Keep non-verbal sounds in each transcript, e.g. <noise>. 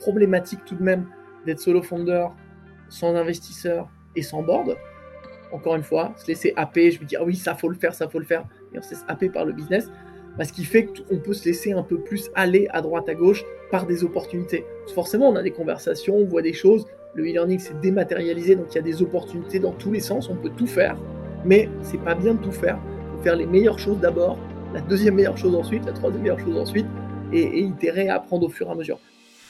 problématique tout de même d'être solo founder sans investisseur et sans board. Encore une fois, se laisser happer, je me dis ah oui ça faut le faire, ça faut le faire, et on se laisse happer par le business. Ce qui fait qu'on peut se laisser un peu plus aller à droite à gauche par des opportunités. forcément, on a des conversations, on voit des choses. Le e-learning s'est dématérialisé, donc il y a des opportunités dans tous les sens. On peut tout faire, mais c'est pas bien de tout faire. Il faut faire les meilleures choses d'abord, la deuxième meilleure chose ensuite, la troisième meilleure chose ensuite, et, et itérer à apprendre au fur et à mesure.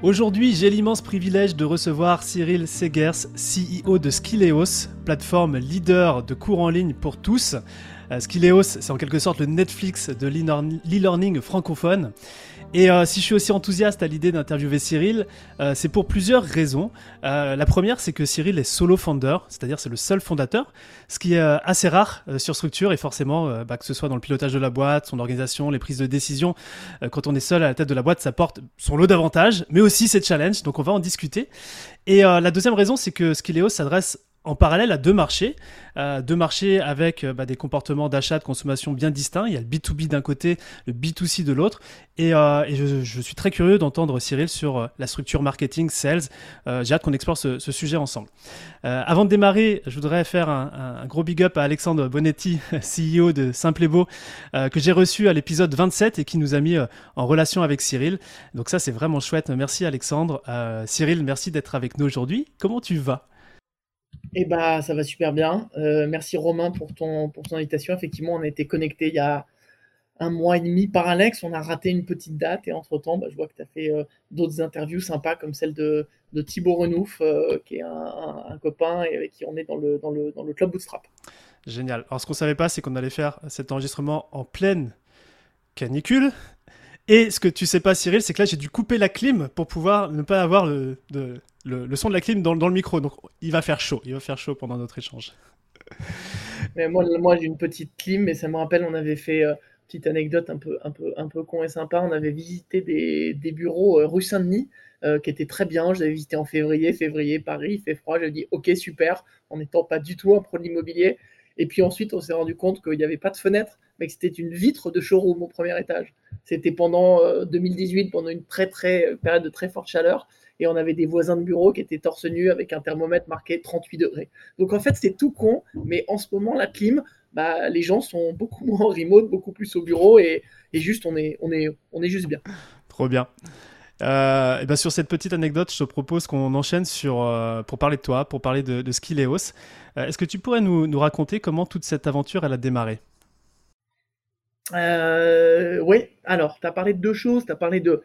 Aujourd'hui, j'ai l'immense privilège de recevoir Cyril Segers, CEO de Skileos, plateforme leader de cours en ligne pour tous. Euh, Skileos, c'est en quelque sorte le Netflix de l'e-learning francophone. Et euh, si je suis aussi enthousiaste à l'idée d'interviewer Cyril, euh, c'est pour plusieurs raisons. Euh, la première, c'est que Cyril est solo founder, c'est-à-dire c'est le seul fondateur, ce qui est assez rare sur Structure et forcément, bah, que ce soit dans le pilotage de la boîte, son organisation, les prises de décision, quand on est seul à la tête de la boîte, ça porte son lot d'avantages, mais aussi ses challenges, donc on va en discuter. Et la deuxième raison, c'est que Skileos s'adresse en parallèle à deux marchés, euh, deux marchés avec euh, bah, des comportements d'achat, de consommation bien distincts. Il y a le B2B d'un côté, le B2C de l'autre. Et, euh, je, suis très curieux d'entendre Cyril sur la structure marketing, sales. J'ai hâte qu'on explore ce, sujet ensemble. avant de démarrer, je voudrais faire un, gros big up à Alexandre Bonetti, <laughs> CEO de Simple et Beau, que j'ai reçu à l'épisode 27 et qui nous a mis en relation avec Cyril. Donc ça, c'est vraiment chouette. Merci Alexandre. Cyril, merci d'être avec nous aujourd'hui. Comment tu vas? Eh bah, ça va super bien. Euh, merci Romain pour ton, invitation. Effectivement, on a été connecté il y a un mois et demi par Alex. On a raté une petite date et entre-temps, bah, je vois que tu as fait euh, d'autres interviews sympas comme celle de, Thibaut Renouf, euh, qui est un, copain et avec qui on est dans le, dans le, dans le club Bootstrap. Génial. Alors, ce qu'on savait pas, c'est qu'on allait faire cet enregistrement en pleine canicule. Et ce que tu sais pas, Cyril, c'est que là, j'ai dû couper la clim pour pouvoir ne pas avoir le, de, le, son de la clim dans, le micro. Donc il va faire chaud, il va faire chaud pendant notre échange. Mais moi, moi j'ai une petite clim, mais ça me rappelle, on avait fait euh, petite anecdote un peu, un peu, un peu con et sympa. On avait visité des, bureaux euh, rue Saint-Denis. Euh, qui étaient très bien, je visité en février, février, Paris, il fait froid, j'ai dit ok super, en n'étant pas du tout un pro de l'immobilier. Et puis ensuite, on s'est rendu compte qu'il n'y avait pas de fenêtre, mais que c'était une vitre de showroom au premier étage. C'était pendant 2018, pendant une très très période de très forte chaleur et on avait des voisins de bureau qui étaient torse nu avec un thermomètre marqué 38 degrés. Donc en fait, c'est tout con, mais en ce moment, la clim, bah, les gens sont beaucoup moins en remote, beaucoup plus au bureau et, juste, on est, on, est, on est juste bien. Trop bien. Euh, et ben sur cette petite anecdote, je te propose qu'on enchaîne sur, euh, pour parler de toi, pour parler de, de Skileos. Euh, est-ce que tu pourrais nous, nous, raconter comment toute cette aventure elle a démarré? Oui, alors tu as parlé de deux choses. Tu as parlé de,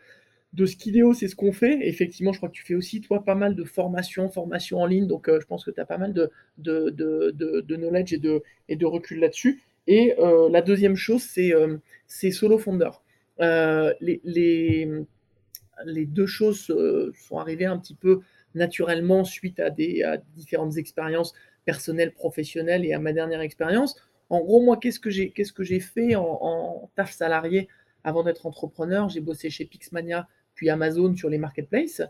de Skideo, c'est ce qu'on fait. Effectivement, je crois que tu fais aussi, toi, pas mal de formations, formations en ligne. Donc, euh, je pense que tu as pas mal de, de, knowledge et de, et de recul là-dessus. Et euh, la deuxième chose, c'est euh, Solo Founder. Les, les, les, deux choses sont arrivées un petit peu naturellement suite à, des, différentes expériences personnelles, professionnelles et à ma dernière expérience. En gros, moi, qu'est-ce que j'ai que fait en taf salarié avant d'être entrepreneur? J'ai bossé chez Pixmania Amazon sur les marketplaces.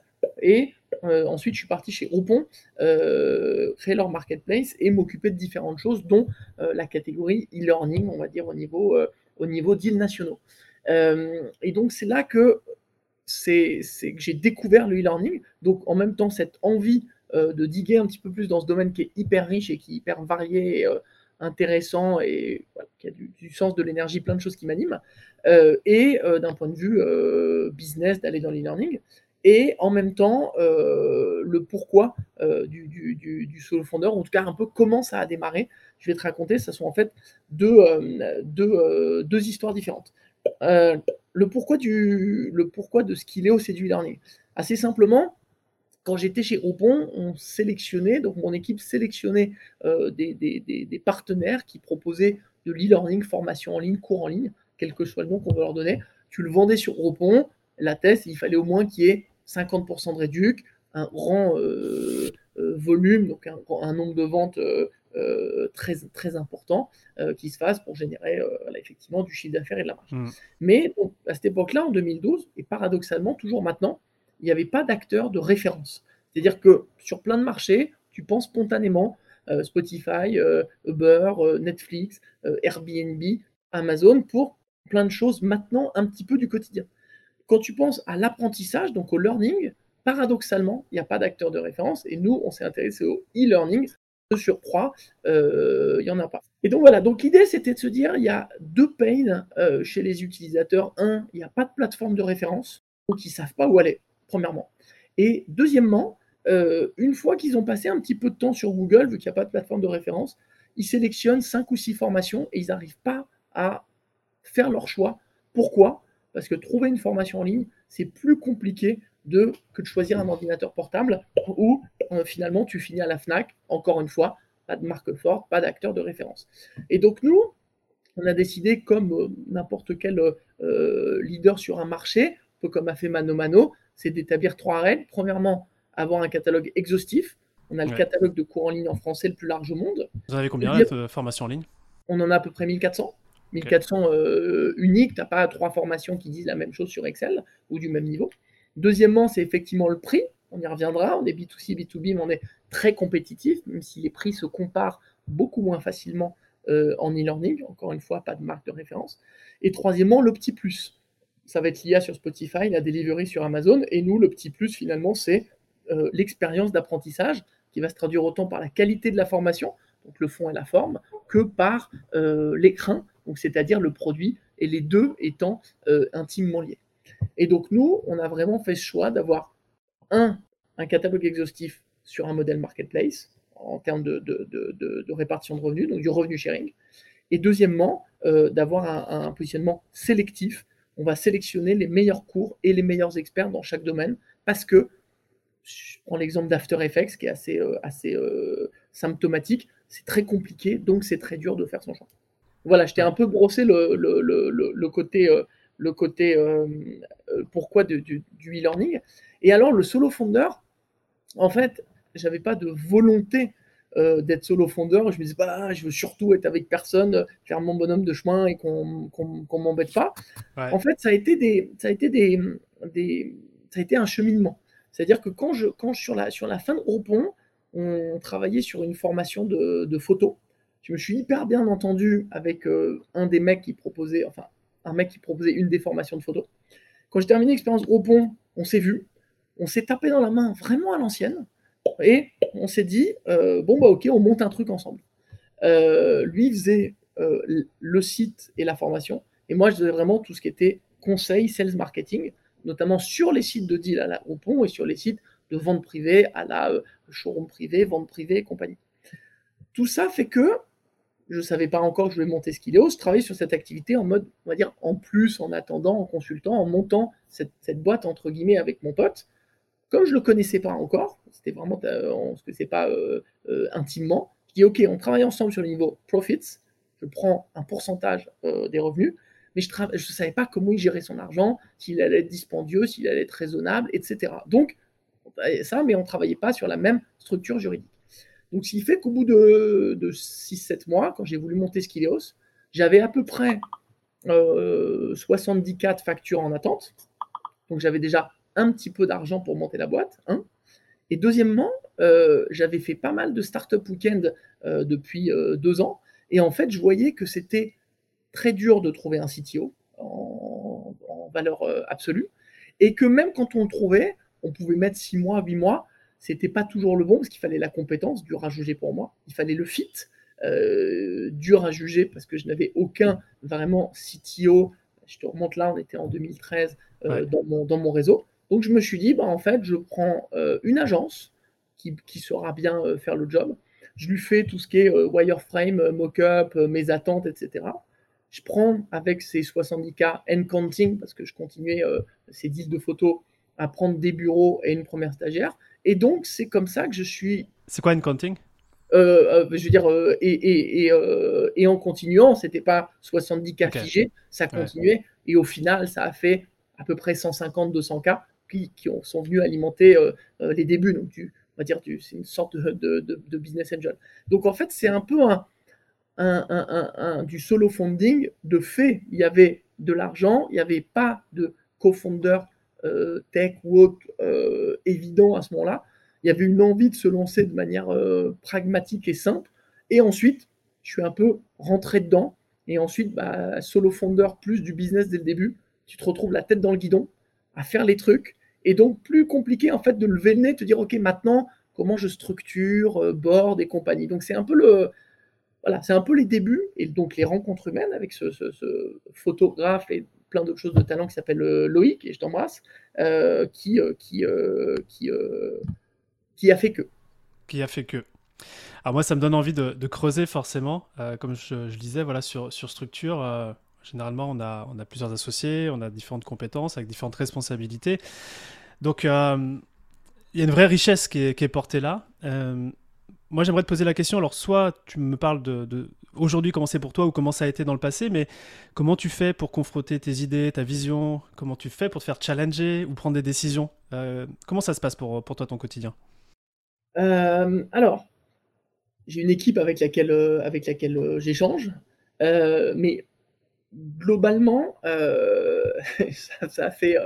Et euh, ensuite, je suis parti chez Groupon, euh, créer leur marketplace et m'occuper de différentes choses, dont euh, la catégorie e-learning, on va dire, au niveau, au niveau deals nationaux. et donc, c'est là que, c'est, que j'ai découvert le e-learning. Donc, en même temps, cette envie de diguer un petit peu plus dans ce domaine qui est hyper riche et qui est hyper varié, intéressant et qui a du, sens de l'énergie, plein de choses qui m'animent. Euh, et euh, d'un point de vue euh, business d'aller dans l'e-learning, et en même temps le pourquoi du, du, solo founder, en tout cas un peu comment ça a démarré. Je vais te raconter, ce sont en fait deux, deux, deux histoires différentes. le, pourquoi du, le pourquoi de ce qu'il est au c'est du e-learning. Assez simplement, quand j'étais chez Groupon, on sélectionnait, donc mon équipe sélectionnait des, des, des, partenaires qui proposaient de l'e-learning, formation en ligne, cours en ligne, quel que soit le nom qu'on veut leur donner, tu le vendais sur Groupon, la thèse, il fallait au moins qu'il y ait 50% de réduc, un rang, euh, volume, donc un, nombre de ventes très, très important qui se fasse pour générer effectivement du chiffre d'affaires et de la marge. Mmh. Mais à cette époque-là, en 2012, et paradoxalement toujours maintenant, il n'y avait pas d'acteur de référence. C'est-à-dire que sur plein de marchés, tu penses spontanément Spotify, Uber, Netflix, Airbnb, Amazon pour plein de choses maintenant un petit peu du quotidien. Quand tu penses à l'apprentissage, donc au learning, paradoxalement, il n'y a pas d'acteur de référence et nous, on s'est intéressé au e-learning. De surcroît, euh, il n'y en a pas. Et donc voilà, donc l'idée c'était de se dire, il y a deux pains euh, chez les utilisateurs. Un, il n'y a pas de plateforme de référence, donc ils ne savent pas où aller, premièrement. Et deuxièmement, euh, une fois qu'ils ont passé un petit peu de temps sur Google, vu qu'il n'y a pas de plateforme de référence, ils sélectionnent cinq ou six formations et ils n'arrivent pas à faire leur choix. Pourquoi? Parce que trouver une formation en ligne, c'est plus compliqué de, que de choisir un ordinateur portable où euh, finalement tu finis à la FNAC, encore une fois, pas de marque forte, pas d'acteur de référence. Et donc nous, on a décidé, comme euh, n'importe quel leader sur un marché, un peu comme a fait Mano Mano, c'est d'établir trois règles. Premièrement, avoir un catalogue exhaustif. On a le catalogue de cours en ligne en français le plus large au monde. Vous en avez combien de formations en ligne? On en a à peu près 1400. 1400 euh, uniques, tu n'as pas trois formations qui disent la même chose sur Excel ou du même niveau. Deuxièmement, c'est effectivement le prix. On y reviendra. On est B2C, B2B, mais on est très compétitif, même si les prix se comparent beaucoup moins facilement euh, en e-learning. Encore une fois, pas de marque de référence. Et troisièmement, le petit plus. Ça va être l'IA sur Spotify, la delivery sur Amazon. Et nous, le petit plus, finalement, c'est euh, l'expérience d'apprentissage qui va se traduire autant par la qualité de la formation, donc le fond et la forme, que par l'écran donc c'est-à-dire le produit, et les deux étant euh, intimement liés. Et donc nous, on a vraiment fait ce choix d'avoir un, un catalogue exhaustif sur un modèle marketplace en termes de, répartition de revenus, donc du revenu sharing. Et deuxièmement, euh, d'avoir un, positionnement sélectif. On va sélectionner les meilleurs cours et les meilleurs experts dans chaque domaine parce que, je prends l'exemple d'After Effects qui est assez, euh, assez symptomatique, c'est très compliqué, donc c'est très dur de faire son choix. Voilà, je t'ai un peu brossé le, côté, le côté euh, euh, euh, pourquoi du, e-learning. Et alors, le solo fondeur, en fait, j'avais pas de volonté d'être solo fondeur. Je me disais, pas, je veux surtout être avec personne, faire mon bonhomme de chemin et qu'on qu m'embête pas. En fait, ça a été, des, ça a été, des, des ça a été un cheminement. C'est-à-dire que quand je, quand sur, la, sur la fin de Groupon, on travaillait sur une formation de, de photos je me suis hyper bien entendu avec euh, un des mecs qui proposait, enfin, un mec qui proposait une des formations de photo. Quand j'ai terminé l'expérience Gros Pont, on s'est vu, on s'est tapé dans la main vraiment à l'ancienne, et on s'est dit, euh, bon, bah ok, on monte un truc ensemble. Euh, lui faisait le site et la formation, et moi je faisais vraiment tout ce qui était conseil, sales marketing, notamment sur les sites de deal à la Groupon et sur les sites de vente privée à la showroom privé, vente privée et compagnie. Tout ça fait que je ne savais pas encore que je voulais monter Skideo, je travaillais sur cette activité en mode, on va dire, en plus, en attendant, en consultant, en montant cette, boîte, entre guillemets, avec mon pote. Comme je le connaissais pas encore, c'était vraiment, euh, on ne se connaissait pas euh, euh, intimement, je dis, OK, on travaille ensemble sur le niveau profits, je prends un pourcentage des revenus, mais je ne savais pas comment il gérait son argent, s'il allait être dispendieux, s'il allait être raisonnable, etc. Donc, ça, mais on ne travaillait pas sur la même structure juridique. Donc, ce qui fait qu'au bout de, 6-7 mois, quand j'ai voulu monter Skileos, j'avais à peu près 74 euh, factures en attente. Donc, j'avais déjà un petit peu d'argent pour monter la boîte. Et deuxièmement, euh, j'avais fait pas mal de startup week-end euh, depuis deux ans. Et en fait, je voyais que c'était très dur de trouver un CTO en, en valeur absolue. Et que même quand on le trouvait, on pouvait mettre 6 mois, 8 mois c'était pas toujours le bon parce qu'il fallait la compétence, dur à juger pour moi. Il fallait le fit, euh, dur à juger parce que je n'avais aucun vraiment CTO. Je te remonte là, on était en 2013 euh, dans, mon, dans mon réseau. Donc je me suis dit, bah, en fait, je prends euh, une agence qui, qui saura bien faire le job. Je lui fais tout ce qui est wireframe, mock-up, mes attentes, etc. Je prends avec ces 70K and counting, parce que je continuais ces 10 de photos, à prendre des bureaux et une première stagiaire. Et donc, c'est comme ça que je suis. C'est quoi Encounting euh, euh, je veux dire, euh, et, et, et, euh, et, en continuant, c'était pas 70 cas figés, ça continuait, et au final, ça a fait à peu près 150-200 cas qui, qui ont, sont venus alimenter les débuts. Donc, on va dire, c'est une sorte de, business angel. Donc en fait, c'est un peu du solo funding de fait. Il y avait de l'argent, il n'y avait pas de co-founder euh, tech ou autre euh, évident à ce moment-là. Il y avait une envie de se lancer de manière euh, pragmatique et simple. Et ensuite, je suis un peu rentré dedans. Et ensuite, bah, solo founder plus du business dès le début. Tu te retrouves la tête dans le guidon à faire les trucs. Et donc, plus compliqué en fait de lever le nez, de te dire, OK, maintenant, comment je structure, board et compagnie. Donc, c'est un peu le, voilà, c'est un peu les débuts et donc les rencontres humaines avec ce, photographe et plein d'autres choses de talent qui s'appelle euh, Loïc, et je t'embrasse, euh, qui, euh, qui, qui, qui a fait que. Qui a fait que. Alors moi, ça me donne envie de, creuser forcément. comme je, je, disais, voilà, sur, sur structure, généralement, on a, plusieurs associés, on a différentes compétences avec différentes responsabilités. Donc, il y a une vraie richesse qui est, portée là. moi, j'aimerais te poser la question. Alors, soit tu me parles de aujourd'hui comment c'est pour toi ou comment ça a été dans le passé, mais comment tu fais pour confronter tes idées, ta vision? Comment tu fais pour te faire challenger ou prendre des décisions? Euh, Comment ça se passe pour, toi ton quotidien? Euh, Alors, j'ai une équipe avec laquelle, euh, avec laquelle j'échange, mais globalement, <laughs> ça, ça, a fait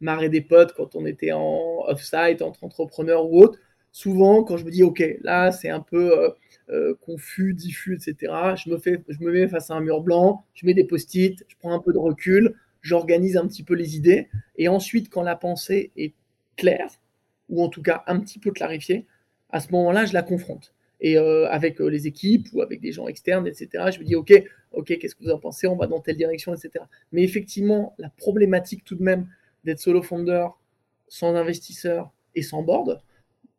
marrer des potes quand on était en off-site, entre entrepreneurs ou autres. Souvent, quand je me dis, OK, là, c'est un peu euh, confus, diffus, etc. Je me, fais, je me mets face à un mur blanc, je mets des post-it, je prends un peu de recul, j'organise un petit peu les idées, et ensuite, quand la pensée est claire, ou en tout cas un petit peu clarifiée, à ce moment-là, je la confronte. Et euh, avec euh, les équipes ou avec des gens externes, etc., je me dis, OK, OK, qu'est-ce que vous en pensez? On va dans telle direction, etc. Mais effectivement, la problématique tout de même d'être solo founder sans investisseur et sans board,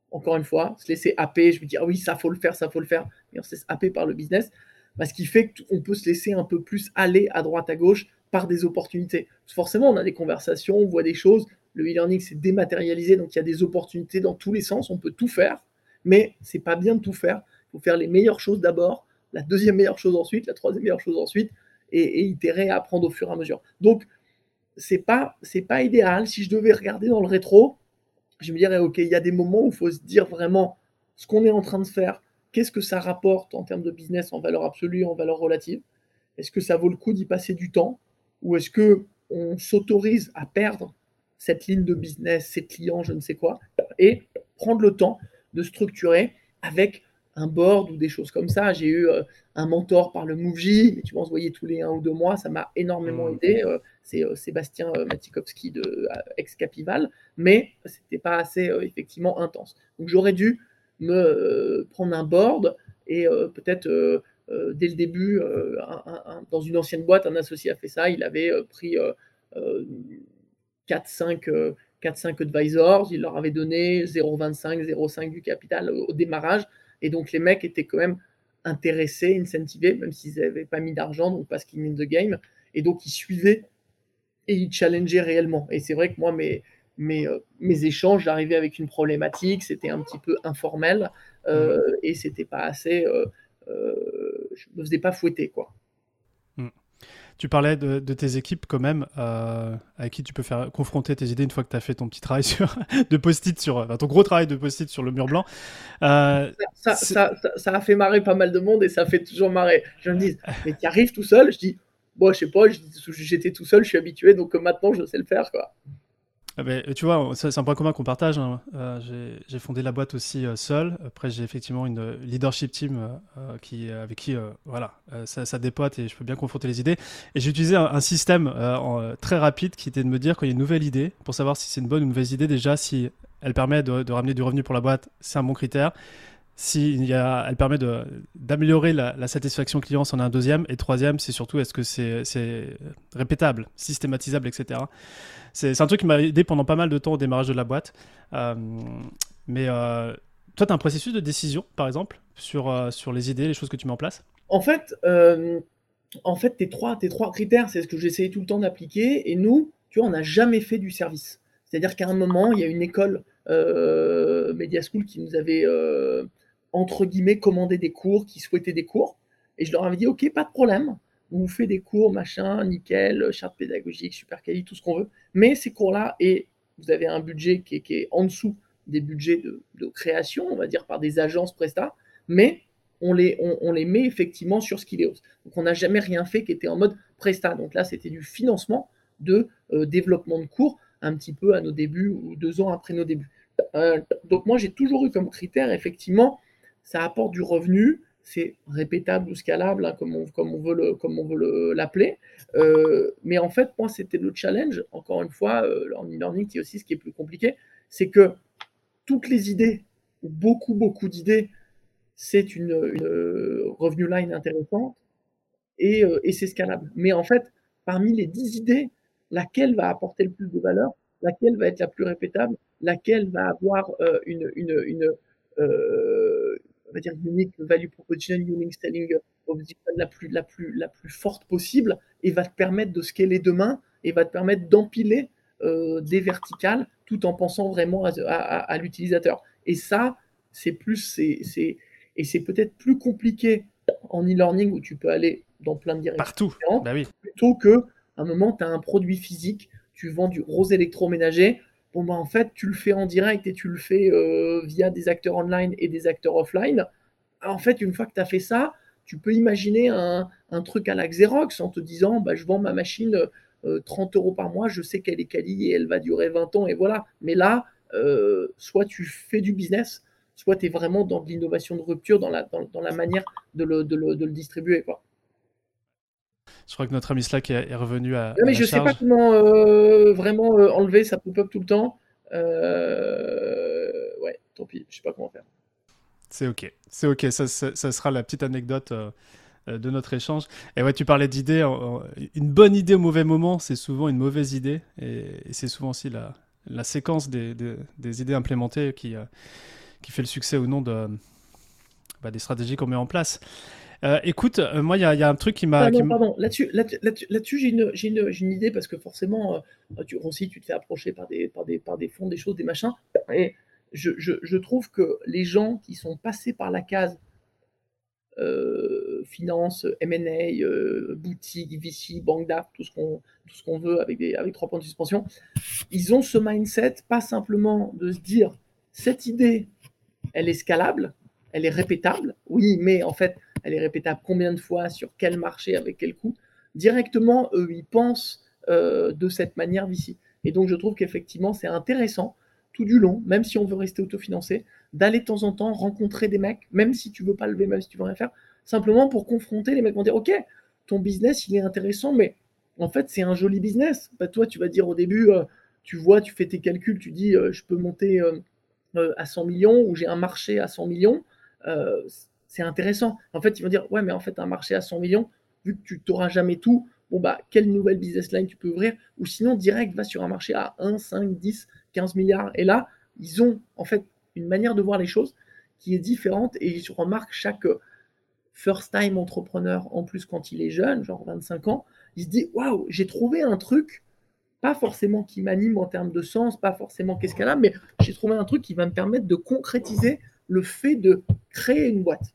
encore une fois, se laisser happer. Je me dis, ah oui, ça faut le faire, ça faut le faire. Et on se laisse happer par le business. Bah, ce qui fait qu'on peut se laisser un peu plus aller à droite, à gauche par des opportunités. forcément, on a des conversations, on voit des choses. Le e-learning, c'est dématérialisé, donc il y a des opportunités dans tous les sens. On peut tout faire, mais c'est pas bien de tout faire. Il faut faire les meilleures choses d'abord, la deuxième meilleure chose ensuite, la troisième meilleure chose ensuite, et, itérer, apprendre au fur et à mesure. Donc, c'est pas, pas idéal. Si je devais regarder dans le rétro, je me dirais, OK, il y a des moments où il faut se dire vraiment ce qu'on est en train de faire, qu'est-ce que ça rapporte en termes de business en valeur absolue, en valeur relative Est-ce que ça vaut le coup d'y passer du temps Ou est-ce que on s'autorise à perdre cette ligne de business, ces clients, je ne sais quoi, et prendre le temps de structurer avec un board ou des choses comme ça. J'ai eu euh, un mentor par le MoveJ, mais tu se voyait tous les un ou deux mois, ça m'a énormément mmh. aidé. Euh, c'est euh, Sébastien Matikowski de ex-Capival, mais c'était pas assez effectivement intense. Donc j'aurais dû me prendre un board et peut-être dès le début, dans une ancienne boîte, un associé a fait ça, il avait pris 4-5 advisors, il leur avait donné 0,25, 0,5 du capital au démarrage. Et donc les mecs étaient quand même intéressés, incentivés, même s'ils n'avaient pas mis d'argent, donc pas skin in the game. Et donc ils suivaient et ils challengeaient réellement. Et c'est vrai que moi, mes, mes, euh, mes échanges, j'arrivais avec une problématique, c'était un petit peu informel euh, mmh. et c'était pas assez. Euh, euh, je me faisais pas fouetter, quoi. Tu parlais de, tes équipes quand même, euh, avec qui tu peux faire confronter tes idées une fois que tu as fait ton petit travail <laughs> sur, de post-it sur, ton gros travail de post-it sur le mur blanc. Euh, ça, ça, ça, a fait marrer pas mal de monde et ça fait toujours marrer. Je me dis, <laughs> mais tu arrives tout seul Je dis, bon, je sais pas, j'étais tout seul, je suis habitué, donc maintenant je sais le faire, quoi. Ah ben, tu vois, c'est un point commun qu'on partage. Hein. Euh, j'ai fondé la boîte aussi euh, seul. Après, j'ai effectivement une leadership team euh, qui, avec qui voilà, ça, ça, dépote et je peux bien confronter les idées. Et j'ai utilisé un, système très rapide qui était de me dire quand il y a une nouvelle idée, pour savoir si c'est une bonne ou une mauvaise idée, déjà, si elle permet de ramener du revenu pour la boîte, c'est un bon critère. Si y a, elle permet d'améliorer la, satisfaction client, c'en est un deuxième. Et troisième, c'est surtout est-ce que c'est répétable, systématisable, etc. C'est un truc qui m'a aidé pendant pas mal de temps au démarrage de la boîte. Euh, mais euh, toi, tu as un processus de décision, par exemple, sur, euh, sur les idées, les choses que tu mets en place? En fait, en fait tes, trois, tes trois critères, c'est ce que j'essayais tout le temps d'appliquer. Et nous, tu vois, on n'a jamais fait du service. C'est-à-dire qu'à un moment, il y a une école Media School qui nous avait entre guillemets, commander des cours, qui souhaitaient des cours. Et je leur avais dit, OK, pas de problème. On vous fait des cours, machin, nickel, charte pédagogique, super quali, tout ce qu'on veut. Mais ces cours-là, et vous avez un budget qui est, en dessous des budgets de, création, on va dire par des agences Presta, mais on les, on, les met effectivement sur Skileos. Donc on n'a jamais rien fait qui était en mode Presta. Donc là, c'était du financement de euh, développement de cours un petit peu à nos débuts ou deux ans après nos débuts. Euh, donc moi, j'ai toujours eu comme critère, effectivement, ça apporte du revenu, c'est répétable ou scalable, hein, comme, on, veut l'appeler. Euh, mais en fait, moi, c'était le challenge. Encore une fois, euh, e-learning, c'est aussi ce qui est plus compliqué, c'est que toutes les idées, beaucoup, beaucoup d'idées, c'est une, revenu line intéressante et, et c'est scalable. Mais en fait, parmi les 10 idées, laquelle va apporter le plus de valeur, laquelle va être la plus répétable, laquelle va avoir euh, une, une, une euh, on va dire unique value proposition, unique selling la plus, la, plus, la plus forte possible et va te permettre de scaler demain et va te permettre d'empiler euh, des verticales tout en pensant vraiment à, l'utilisateur. Et ça, c'est plus, c'est, et c'est peut-être plus compliqué en e-learning où tu peux aller dans plein de directions Partout. Bah oui. plutôt que un moment, tu as un produit physique, tu vends du rose électroménager, bon bah en fait tu le fais en direct et tu le fais euh, via des acteurs online et des acteurs offline. En fait, une fois que tu as fait ça, tu peux imaginer un, truc à la Xerox en te disant bah, je vends ma machine 30 euh, euros par mois, je sais qu'elle est quali et elle va durer 20 ans et voilà. Mais là, euh, soit tu fais du business, soit tu es vraiment dans de l'innovation de rupture, dans la, manière de le, de le, de le distribuer. Quoi. Je crois que notre ami Slack est, revenu à. mais je ne sais pas comment euh, vraiment euh, enlever, ça pop-up tout le temps. Euh, ouais, tant pis, je sais pas comment faire. C'est ok, c'est ok, ça, ça, sera la petite anecdote de notre échange. Et ouais, tu parlais d'idées. Une bonne idée au mauvais moment, c'est souvent une mauvaise idée. Et, c'est souvent aussi la, la séquence des, des, idées implémentées qui, qui fait le succès ou non de, bah, des stratégies qu'on met en place. Euh, écoute, euh, moi, il y, a un truc qui m'a. Pardon, pardon. Là-dessus, là-dessus, j'ai une, une, une, idée parce que forcément, euh, tu, aussi, tu te fais approcher par des, par, des, par des fonds, des choses, des machins. Et je, je, je trouve que les gens qui sont passés par la case finance, M&A, boutique, VC, banque d'art, tout ce qu'on tout ce qu'on veut avec, des, avec trois points de suspension, ils ont ce mindset, pas simplement de se dire cette idée, elle est scalable, elle est répétable, oui, mais en fait, elle est répétable combien de fois, sur quel marché, avec quel coût? Directement, eux, ils pensent euh, de cette manière ici. Et donc, je trouve qu'effectivement, c'est intéressant, tout du long, même si on veut rester autofinancé, d'aller de temps en temps rencontrer des mecs, même si tu veux pas lever, même si tu veux rien faire, simplement pour confronter les mecs vont dire, OK, ton business, il est intéressant, mais en fait, c'est un joli business. Bah, toi, tu vas dire au début, euh, tu vois, tu fais tes calculs, tu dis, euh, je peux monter à 100 millions ou j'ai un marché à 100 millions c'est intéressant. En fait, ils vont dire, ouais, mais en fait, un marché à 100 millions, vu que tu n'auras jamais tout, bon, bah, quelle nouvelle business line tu peux ouvrir? Ou sinon, direct, va sur un marché à 1, 5, 10, 15 milliards. Et là, ils ont en fait une manière de voir les choses qui est différente. Et je remarque chaque first time entrepreneur, en plus quand il est jeune, genre 25 ans, il se dit, waouh, j'ai trouvé un truc pas forcément qui m'anime en termes de sens, pas forcément qu'est-ce qu'elle a, mais j'ai trouvé un truc qui va me permettre de concrétiser le fait de créer une boîte.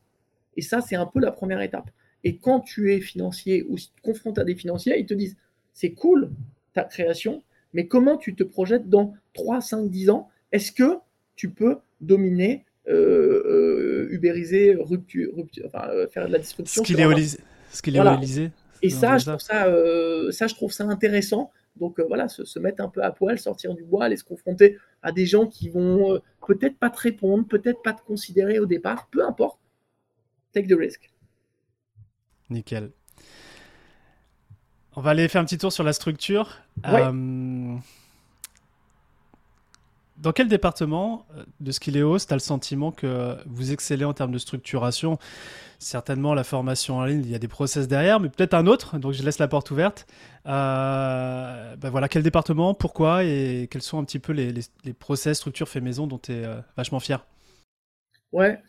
Et ça, c'est un peu la première étape. Et quand tu es financier ou si tu te confrontes à des financiers, ils te disent c'est cool ta création, mais comment tu te projettes dans 3, 5, 10 ans? Est-ce que tu peux dominer, euh, euh ubériser, rupture, enfin, euh, faire de la disruption Ce qu'il est, ce qu'il est réalisé. Et ça je, trouve ça, euh, ça, je trouve ça intéressant. Donc voilà, se, se, mettre un peu à poil, sortir du bois, aller se confronter à des gens qui vont peut-être pas te répondre, peut-être pas te considérer au départ, peu importe take the risk. Nickel. On va aller faire un petit tour sur la structure. Euh, dans quel département euh, de Skileos tu as le sentiment que vous excellez en termes de structuration? Certainement la formation en ligne, il y a des process derrière, mais peut-être un autre, donc je laisse la porte ouverte. Euh, ben voilà, quel département, pourquoi et quels sont un petit peu les, les, process, structures fait maison dont tu es vachement fier? Ouais,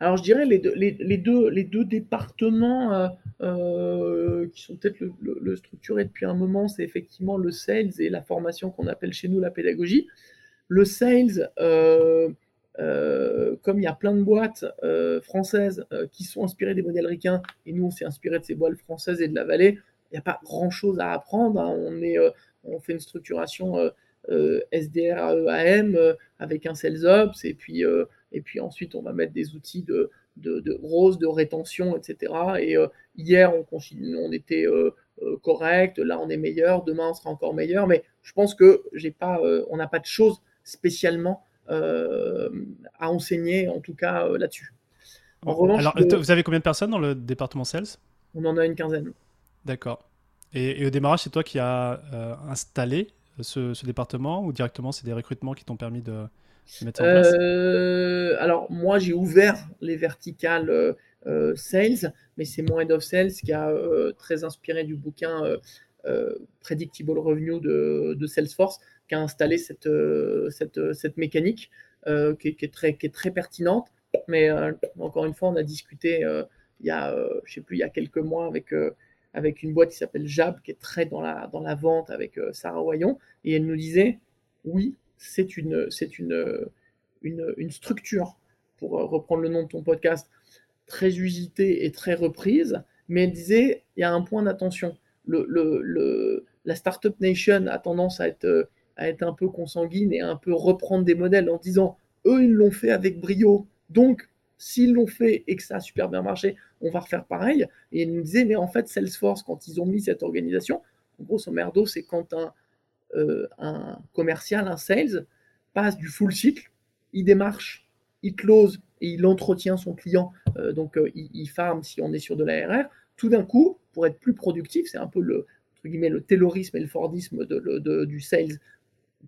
alors je dirais les deux, les, deux, les deux départements euh, euh, qui sont peut-être le, structurés depuis un moment, c'est effectivement le sales et la formation qu'on appelle chez nous la pédagogie. Le sales, euh, comme il y a plein de boîtes françaises qui sont inspirées des modèles ricains, et nous on s'est inspiré de ces boîtes françaises et de la vallée, il n'y a pas grand-chose à apprendre. Hein. On, est, on fait une structuration SDR AM avec un Sales Ops, et puis, et puis ensuite on va mettre des outils de, de, de rose, de rétention, etc. Et hier, on, on était correct, là on est meilleur, demain on sera encore meilleur, mais je pense que j'ai pas, on n'a pas de choses spécialement à enseigner, en tout cas là-dessus. En revanche, Alors, vous avez combien de personnes dans le département sales? On en a une quinzaine. D'accord. Et, au démarrage, c'est toi qui as euh, installé ce, département ou directement c'est des recrutements qui t'ont permis de, euh, Alors, moi, j'ai ouvert les verticales euh, sales, mais c'est mon head of sales qui a très inspiré du bouquin Predictable Revenue de, Salesforce, qui a installé cette, cette, cette mécanique qui, est très, qui est très pertinente. Mais encore une fois, on a discuté il y a, je sais plus, il y a quelques mois avec avec une boîte qui s'appelle Jab, qui est très dans la, dans la vente avec euh, Sarah Wayon, et elle nous disait, oui, c'est une, c'est une, une, structure, pour euh, reprendre le nom de ton podcast, très usitée et très reprise, mais elle disait, il y a un point d'attention. Le, le, la Startup Nation a tendance à être, à être un peu consanguine et à un peu reprendre des modèles en disant, eux, ils l'ont fait avec brio, donc S'ils l'ont fait et que ça a super bien marché, on va refaire pareil. Et il nous disait, mais en fait, Salesforce, quand ils ont mis cette organisation, en grosso merdo, c'est quand un, euh, un commercial, un sales, passe du full cycle, il démarche, il close et il entretient son client, euh, donc euh, il, farm si on est sur de l'ARR, tout d'un coup, pour être plus productif, c'est un peu le, entre guillemets, le taylorisme et le fordisme de, du sales,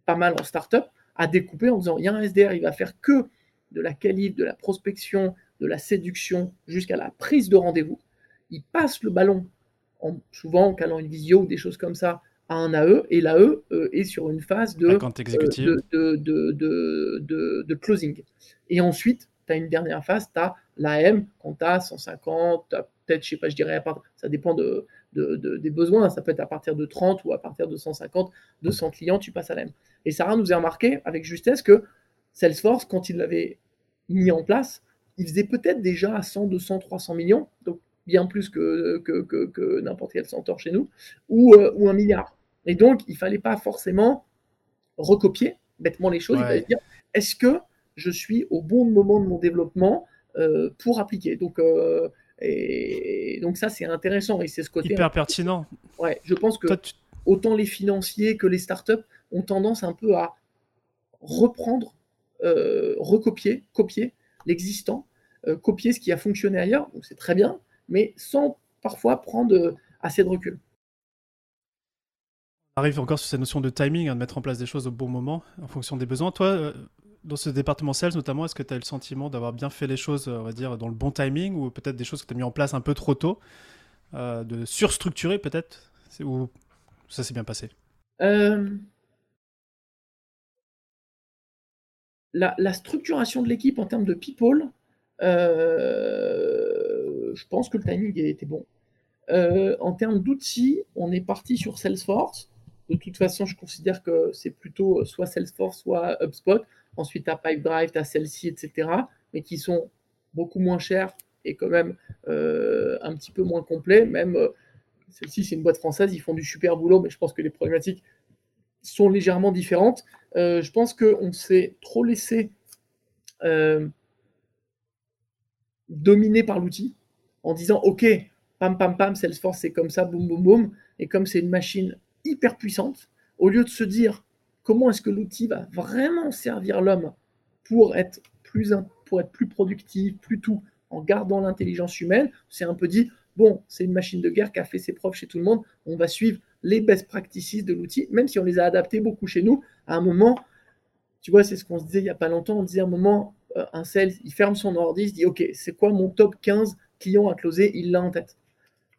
pas mal en startup, à découper en disant, il y a un SDR, il va faire que de la qualif, de la prospection, de la séduction jusqu'à la prise de rendez-vous. Il passe le ballon, en, souvent en calant une visio ou des choses comme ça, à un AE, et l'AE euh, est sur une phase de, euh, de, de, closing. Et ensuite, tu as une dernière phase, tu as l'AM, quand tu as 150, peut-être, je sais pas, je dirais, ça dépend de, des besoins, ça peut être à partir de 30 ou à partir de 150, 200 clients, tu passes à l'AM. Et Sarah nous a remarqué avec justesse que Salesforce, quand il l'avait mis en place, il faisait peut-être déjà à 100, 200, 300 millions, donc bien plus que, que, n'importe quel centaure chez nous, ou, euh, ou, un milliard. Et donc, il ne fallait pas forcément recopier bêtement les choses. Il fallait dire, est-ce que je suis au bon moment de mon développement euh, pour appliquer? Donc, euh, et, donc ça, c'est intéressant. Et c'est ce côté... Hyper pertinent. Ouais, je pense que autant les financiers que les startups ont tendance un peu à reprendre euh, recopier, copier l'existant, copier ce qui a fonctionné ailleurs, donc c'est très bien, mais sans parfois prendre assez de recul. Arrive encore sur cette notion de timing, hein, de mettre en place des choses au bon moment, en fonction des besoins. Toi, dans ce département sales notamment, est-ce que tu as le sentiment d'avoir bien fait les choses, on va dire, dans le bon timing, ou peut-être des choses que tu as mis en place un peu trop tôt, de surstructurer peut-être, ou ça s'est bien passé? La, structuration de l'équipe en termes de people, euh, je pense que le timing était bon. Euh, en termes d'outils, on est parti sur Salesforce. De toute façon, je considère que c'est plutôt soit Salesforce, soit HubSpot. Ensuite, tu as Pipedrive, tu as Celsi, etc. Mais qui sont beaucoup moins chers et quand même euh, un petit peu moins complets. Même celle-ci, c'est une boîte française, ils font du super boulot, mais je pense que les problématiques sont légèrement différentes. Euh, je pense qu'on s'est trop laissé euh, dominer par l'outil en disant OK, pam pam pam, Salesforce c'est comme ça, boum boum boum, et comme c'est une machine hyper puissante, au lieu de se dire comment est-ce que l'outil va vraiment servir l'homme pour être plus pour être plus productif, plus tout, en gardant l'intelligence humaine, c'est un peu dit bon, c'est une machine de guerre qui a fait ses preuves chez tout le monde, on va suivre les best practices de l'outil, même si on les a adaptés beaucoup chez nous, à un moment, tu vois, c'est ce qu'on se disait il n'y a pas longtemps, on disait à un moment, euh, un sales, il ferme son ordi, il se dit, OK, c'est quoi mon top 15 clients à closer Il l'a en tête.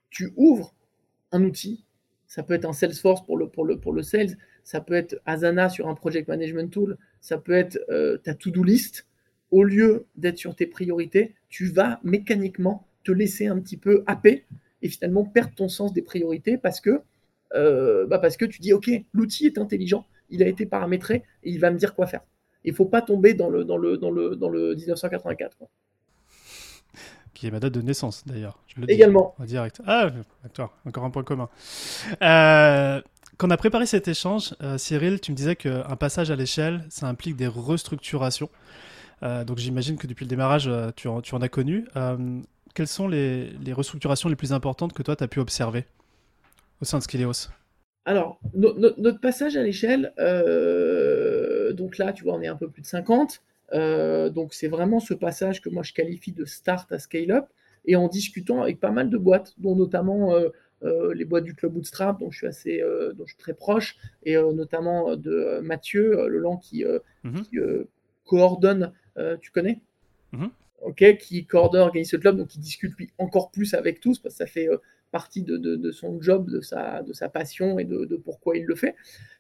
Tu ouvres un outil, ça peut être un Salesforce pour le, pour le, pour le sales, ça peut être Asana sur un project management tool, ça peut être euh, ta to-do list. Au lieu d'être sur tes priorités, tu vas mécaniquement te laisser un petit peu happer et finalement perdre ton sens des priorités parce que euh, bah parce que tu dis, OK, l'outil est intelligent, il a été paramétré et il va me dire quoi faire. Il ne faut pas tomber dans le, dans le, dans le, dans le 1984. Qui est ma date de naissance d'ailleurs. Également. en direct. Ah, toi, encore un point commun. Euh, quand on a préparé cet échange, Cyril, tu me disais qu'un passage à l'échelle, ça implique des restructurations. donc j'imagine que depuis le démarrage, tu en, tu, en, as connu. quelles sont les, les, restructurations les plus importantes que toi, tu as pu observer au sein de Skilleos alors, notre passage à l'échelle, euh, donc là, tu vois, on est un peu plus de 50. Euh, donc, c'est vraiment ce passage que moi je qualifie de start à scale-up. Et en discutant avec pas mal de boîtes, dont notamment euh, les boîtes du club Bootstrap, dont je suis assez, dont je suis très proche, et notamment de Mathieu Leland qui, mhm. qui coordonne, tu connais? Mhm. Ok, qui coordonne, organise ce club, donc qui discute lui encore plus avec tous, parce que ça fait partie de, son job, de sa, de sa passion et de, pourquoi il le fait,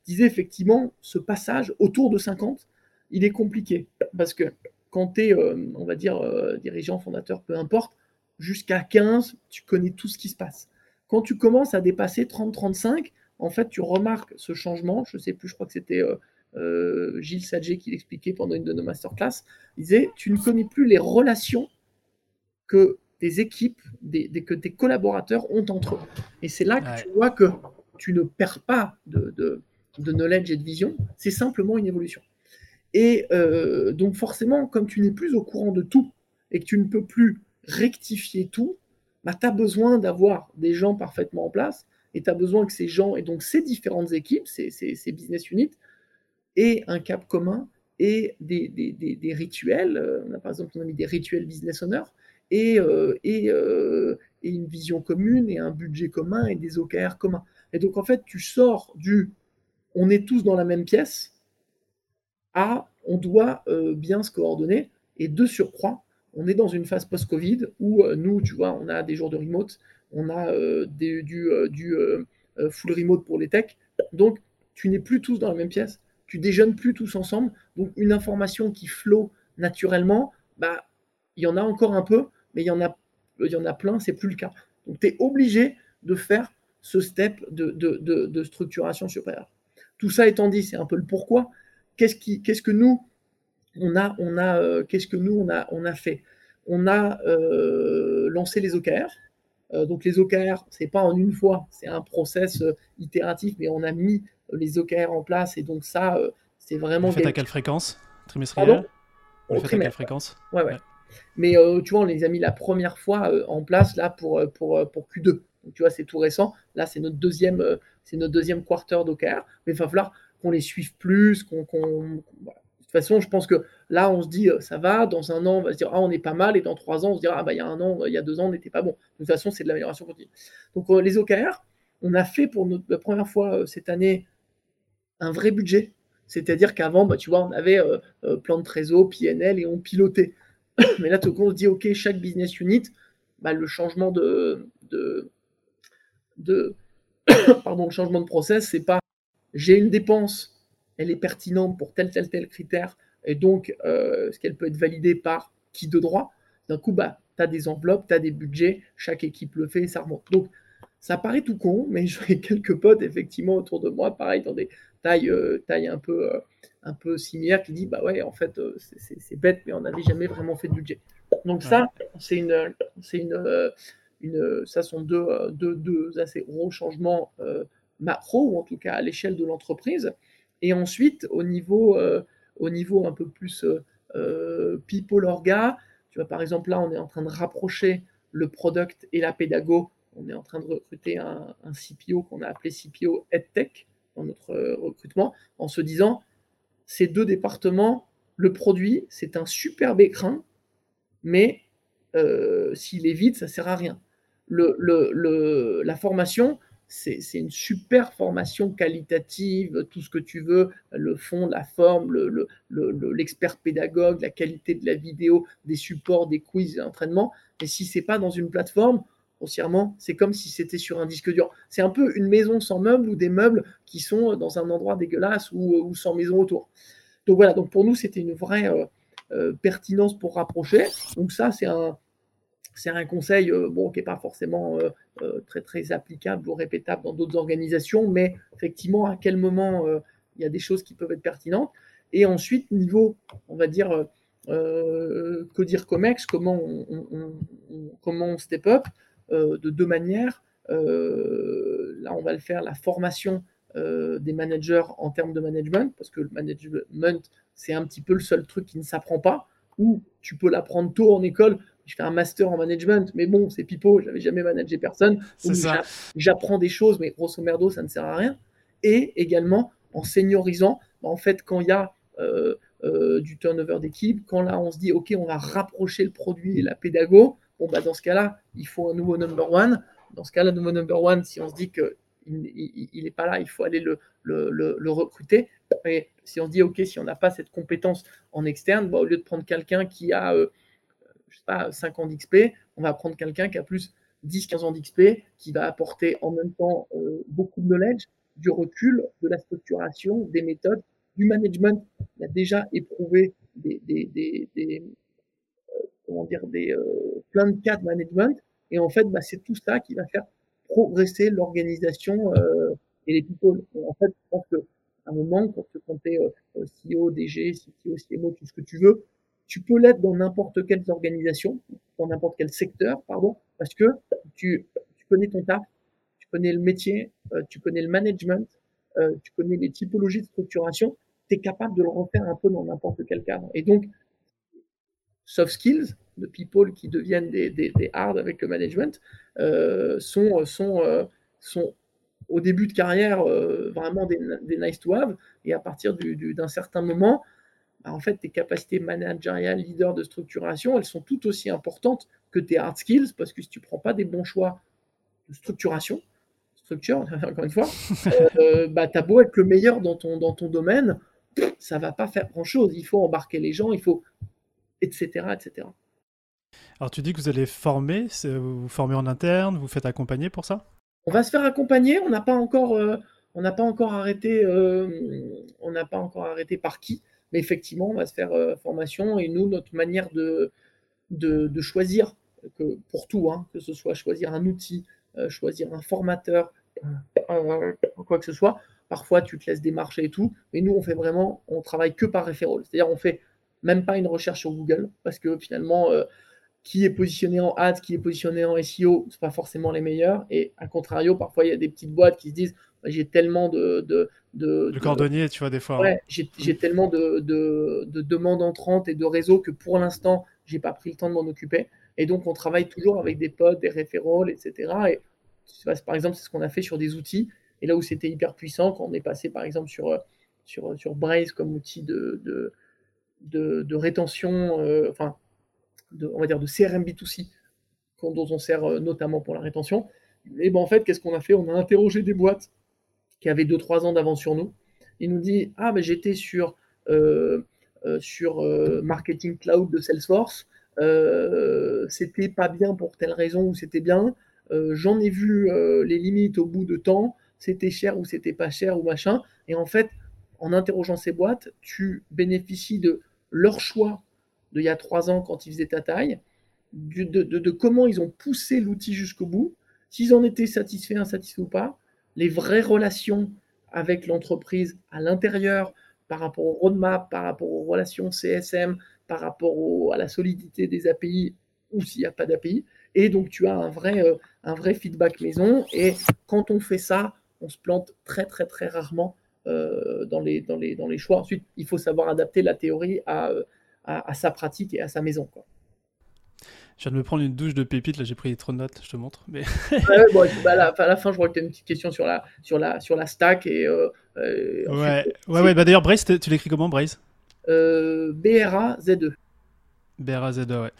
disait effectivement, ce passage autour de 50, il est compliqué. Parce que quand tu es, euh, on va dire, euh, dirigeant, fondateur, peu importe, jusqu'à 15, tu connais tout ce qui se passe. Quand tu commences à dépasser 30-35, en fait, tu remarques ce changement. Je ne sais plus, je crois que c'était euh, Gilles Sadger qui l'expliquait pendant une de nos masterclass. Il disait, tu ne connais plus les relations que des équipes, des, que tes collaborateurs ont entre eux. Et c'est là que tu vois que tu ne perds pas de, de, knowledge et de vision, c'est simplement une évolution. Et euh, donc forcément, comme tu n'es plus au courant de tout et que tu ne peux plus rectifier tout, bah, tu as besoin d'avoir des gens parfaitement en place et tu as besoin que ces gens et donc ces différentes équipes, ces, business units, aient un cap commun et des, rituels. Euh, on a par exemple mis des rituels business owners et, euh, et, une vision commune et un budget commun et des OKR communs. Et donc en fait, tu sors du on est tous dans la même pièce à on doit euh, bien se coordonner et de surcroît, on est dans une phase post-Covid où nous, tu vois, on a des jours de remote, on a des, du, full remote pour les techs. Donc, tu n'es plus tous dans la même pièce, tu déjeunes plus tous ensemble. Donc, une information qui flot naturellement, bah, il y en a encore un peu, mais il y en a, il y en plein, c'est plus le cas. Donc tu es obligé de faire ce step de, de, de, structuration supérieure. Tout ça étant dit, c'est un peu le pourquoi. Qu'est-ce, qui, qu'est-ce que nous, on a, on a, euh, qu'est-ce que nous, on a, on a fait? On a euh, lancé les OKR. Euh, donc les OKR, c'est pas en une fois, c'est un process itératif, mais on a mis les OKR en place et donc ça, c'est vraiment. Vous faites à quelle fréquence? Trimestrielle? Vous faites à quelle fréquence? Ouais. ouais. Mais tu vois, on les a mis la première fois en place là pour, pour, pour Q2. Donc, tu vois, c'est tout récent. Là, c'est notre deuxième, c'est notre deuxième quarter d'OKR. Mais il va falloir qu'on les suive plus, qu'on. De toute façon, je pense que là, on se dit, ça va. Dans un an, on va se dire, ah, on est pas mal. Et dans trois ans, on se dira, ah, bah, il y a un an, il y a deux ans, on n'était pas bon. De toute façon, c'est de l'amélioration continue. Donc, les OKR, on a fait pour notre, la première fois cette année un vrai budget. C'est-à-dire qu'avant, bah, tu vois, on avait plan de trésor, PNL et on pilotait. <coughs> Mais là, tout on se dit, OK, chaque business unit, bah, le changement de, de, de <coughs> pardon, le changement de process, c'est pas j'ai une dépense, elle est pertinente pour tel, tel, tel critère, et donc, euh, est-ce qu'elle peut être validée par qui de droit? D'un coup, bah, tu as des enveloppes, tu as des budgets, chaque équipe le fait et ça remonte. Donc, ça paraît tout con, mais <laughs> j'ai quelques potes, effectivement, autour de moi, pareil, dans des tailles, euh, tailles un peu, euh, un peu similaire qui dit bah ouais en fait euh, c'est bête mais on n'avait jamais vraiment fait de budget. Donc ça c'est une c'est une, euh, une ça sont deux, deux, deux assez gros changements macro ou en tout cas à l'échelle de l'entreprise et ensuite au niveau au niveau un peu plus people orga tu vois par exemple là on est en train de rapprocher le product et la pédago on est en train de recruter un, un CPO qu'on a appelé CPO EdTech dans notre recrutement en se disant ces deux départements, le produit, c'est un superbe écrin, mais euh, s'il est vide, ça ne sert à rien. Le, la formation, c'est une super formation qualitative, tout ce que tu veux, le fond, la forme, l'expert pédagogue, la qualité de la vidéo, des supports, des quiz, des entraînements. Mais si c'est pas dans une plateforme, grossièrement, c'est comme si c'était sur un disque dur. C'est un peu une maison sans meubles ou des meubles qui sont dans un endroit dégueulasse ou, sans maison autour. Donc voilà, donc pour nous, c'était une vraie euh, euh, pertinence pour rapprocher. Donc ça, c'est un, c'est un conseil euh, qui n'est pas forcément très, très applicable ou répétable dans d'autres organisations, mais effectivement, à quel moment il y a des choses qui peuvent être pertinentes. Et ensuite, niveau, on va dire, Codir Comex, comment on, comment on step up euh, de deux manières. Euh, là, on va le faire, la formation des managers en termes de management, parce que le management, c'est un petit peu le seul truc qui ne s'apprend pas, ou tu peux l'apprendre tôt en école. Je fais un master en management, mais bon, c'est pipeau, j'avais jamais managé personne. J'apprends des choses, mais grosso merdo, ça ne sert à rien. Et également, en seniorisant, bah, en fait, quand il y a euh, euh, du turnover d'équipe, quand là, on se dit, OK, on va rapprocher le produit et la pédago, bon, bah, dans ce cas-là, il faut un nouveau number one. Dans ce cas-là, nouveau number one, si on se dit que il n'est pas là, il faut aller le, le, recruter. Et si on se dit, OK, si on n'a pas cette compétence en externe, bah, au lieu de prendre quelqu'un qui a, euh, je sais pas, 5 ans d'XP, on va prendre quelqu'un qui a plus 10-15 ans d'XP, qui va apporter en même temps beaucoup de knowledge, du recul, de la structuration, des méthodes, du management. Il a déjà éprouvé des, des, des, euh, comment dire, des, euh, plein de cas de management. Et en fait, bah, c'est tout ça qui va faire progresser l'organisation euh, et les people. en fait, je pense qu'à un moment, quand tu es CEO, DG, CTO, CMO, tout ce que tu veux, tu peux l'être dans n'importe quelle organisation, dans n'importe quel secteur, pardon, parce que tu, tu connais ton taf, connais le métier, euh, tu connais le management, euh, tu connais les typologies de structuration, tu es capable de le refaire un peu dans n'importe quel cadre. Et donc, soft skills, de people qui deviennent des, hard avec le management, euh, sont au début de carrière vraiment des, nice to have. Et à partir d'un certain moment, bah, en fait, tes capacités managériales, leader de structuration, elles sont tout aussi importantes que tes hard skills, parce que si tu ne prends pas des bons choix de structuration, structure, <laughs> encore une fois, <laughs> euh, bah, tu as beau être le meilleur dans ton, dans ton domaine, ça va pas faire grand-chose. Il faut embarquer les gens, il faut... etc. etc. Alors tu dis que vous allez former, vous formez en interne, vous faites accompagner pour ça? On va se faire accompagner, on n'a pas encore... Euh, on n'a pas encore arrêté, euh, on n'a pas encore arrêté par qui, mais effectivement, on va se faire formation et nous, notre manière de, de, choisir, que, pour tout, hein, que ce soit choisir un outil, choisir un formateur, euh, quoi que ce soit. Parfois, tu te laisses démarcher et tout. Mais nous, on fait vraiment, on travaille que par référence. C'est-à-dire, on fait même pas une recherche sur Google parce que finalement, euh, qui est positionné en ads, qui est positionné en SEO, c'est pas forcément les meilleurs. Et à contrario, parfois, il y a des petites boîtes qui se disent j'ai tellement de. de, de, cordonnier, tu vois, des fois. Ouais, j'ai tellement de, de, de, demandes entrantes et de réseaux que pour l'instant, j'ai pas pris le temps de m'en occuper. Et donc, on travaille toujours avec des potes, des référents, etc. Et par exemple, c'est ce qu'on a fait sur des outils. Et là où c'était hyper puissant, quand on est passé par exemple sur, euh, sur, sur Braze comme outil de, de, de, rétention, euh, enfin, de, on va dire de CRM B2C, dont on sert euh, notamment pour la rétention. Et ben en fait, qu'est-ce qu'on a fait? On a interrogé des boîtes qui avaient 2-3 ans d'avance sur nous. Ils nous dit Ah, ben j'étais sur, sur Marketing Cloud de Salesforce, c'était pas bien pour telle raison ou c'était bien. Euh, j'en ai vu euh, les limites au bout de temps, c'était cher ou c'était pas cher ou machin. Et en fait, en interrogeant ces boîtes, tu bénéficies de leur choix d'il y a trois ans quand ils faisaient ta taille, de, comment ils ont poussé l'outil jusqu'au bout, s'ils en étaient satisfaits, insatisfaits ou pas, les vraies relations avec l'entreprise à l'intérieur, par rapport au roadmap, par rapport aux relations CSM, par rapport à la solidité des API ou s'il n'y a pas d'API. Et donc, tu as un vrai, euh, un vrai feedback maison. Et quand on fait ça, on se plante très, très, très rarement euh, dans, les, dans, les, dans les choix. Ensuite, il faut savoir adapter la théorie à, euh, à, sa pratique et à sa maison. Quoi. Je viens de me prendre une douche de pépites, là j'ai pris trop de notes, je te montre. Mais... <laughs> bah, à, la, fin, je vois que tu as une petite question sur la, sur la, sur la stack. Et, ouais, ouais, ouais, bah, d'ailleurs, Brace, tu l'écris comment, Brace B-R-A-Z-E. BRAZ, ouais.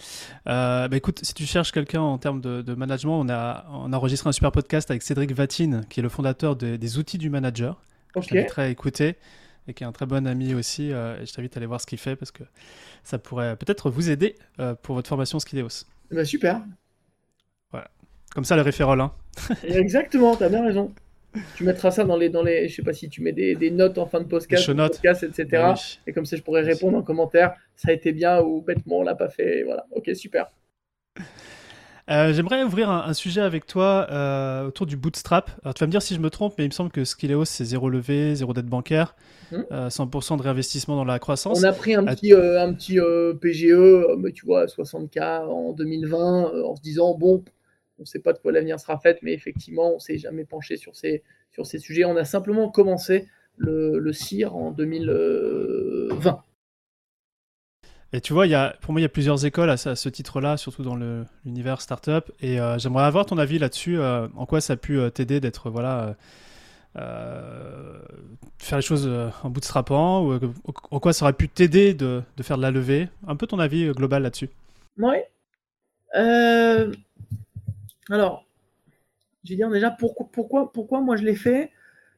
Euh, bah écoute, si tu cherches quelqu'un en termes de, management, on a, on a enregistré un super podcast avec Cédric Vatine, qui est le fondateur des outils du manager. Okay. Je t'inviterai à écouter et qui est un très bon ami aussi. Euh, et je t'invite à aller voir ce qu'il fait parce que ça pourrait peut-être vous aider euh, pour votre formation Skideos. Bah super. Voilà. Comme ça, le référol. Hein. <laughs> Exactement, tu as bien raison. Tu mettras ça dans les, dans les, je sais pas si tu mets des, notes en fin de podcast, podcast etc. Bah et comme ça, je pourrais répondre en commentaire. Ça a été bien ou bêtement, on l'a pas fait. Voilà. Ok, super. Euh, j'aimerais ouvrir un, sujet avec toi euh, autour du bootstrap. Alors, tu vas me dire si je me trompe, mais il me semble que Skilleos, c'est zéro levé, zéro dette bancaire, 100% mhm. euh, de réinvestissement dans la croissance. On a pris un petit, un petit PGE, mais tu vois, 60K en 2020, en se disant, bon, ne sait pas de quoi l'avenir sera fait, mais effectivement, on s'est jamais penché sur ces, sur ces sujets. On a simplement commencé le, le CIR en 2020. Et tu vois, pour moi, il y a plusieurs écoles à, ce titre-là, surtout dans l'univers startup. Et euh, j'aimerais avoir ton avis là-dessus. Euh, en quoi ça a pu euh, t'aider d'être, voilà, faire les choses en bootstrapant ou en quoi ça aurait pu t'aider de, de, faire de la levée? Un peu ton avis global là-dessus. Oui. alors, je vais dire déjà pourquoi, pourquoi, pourquoi moi je l'ai fait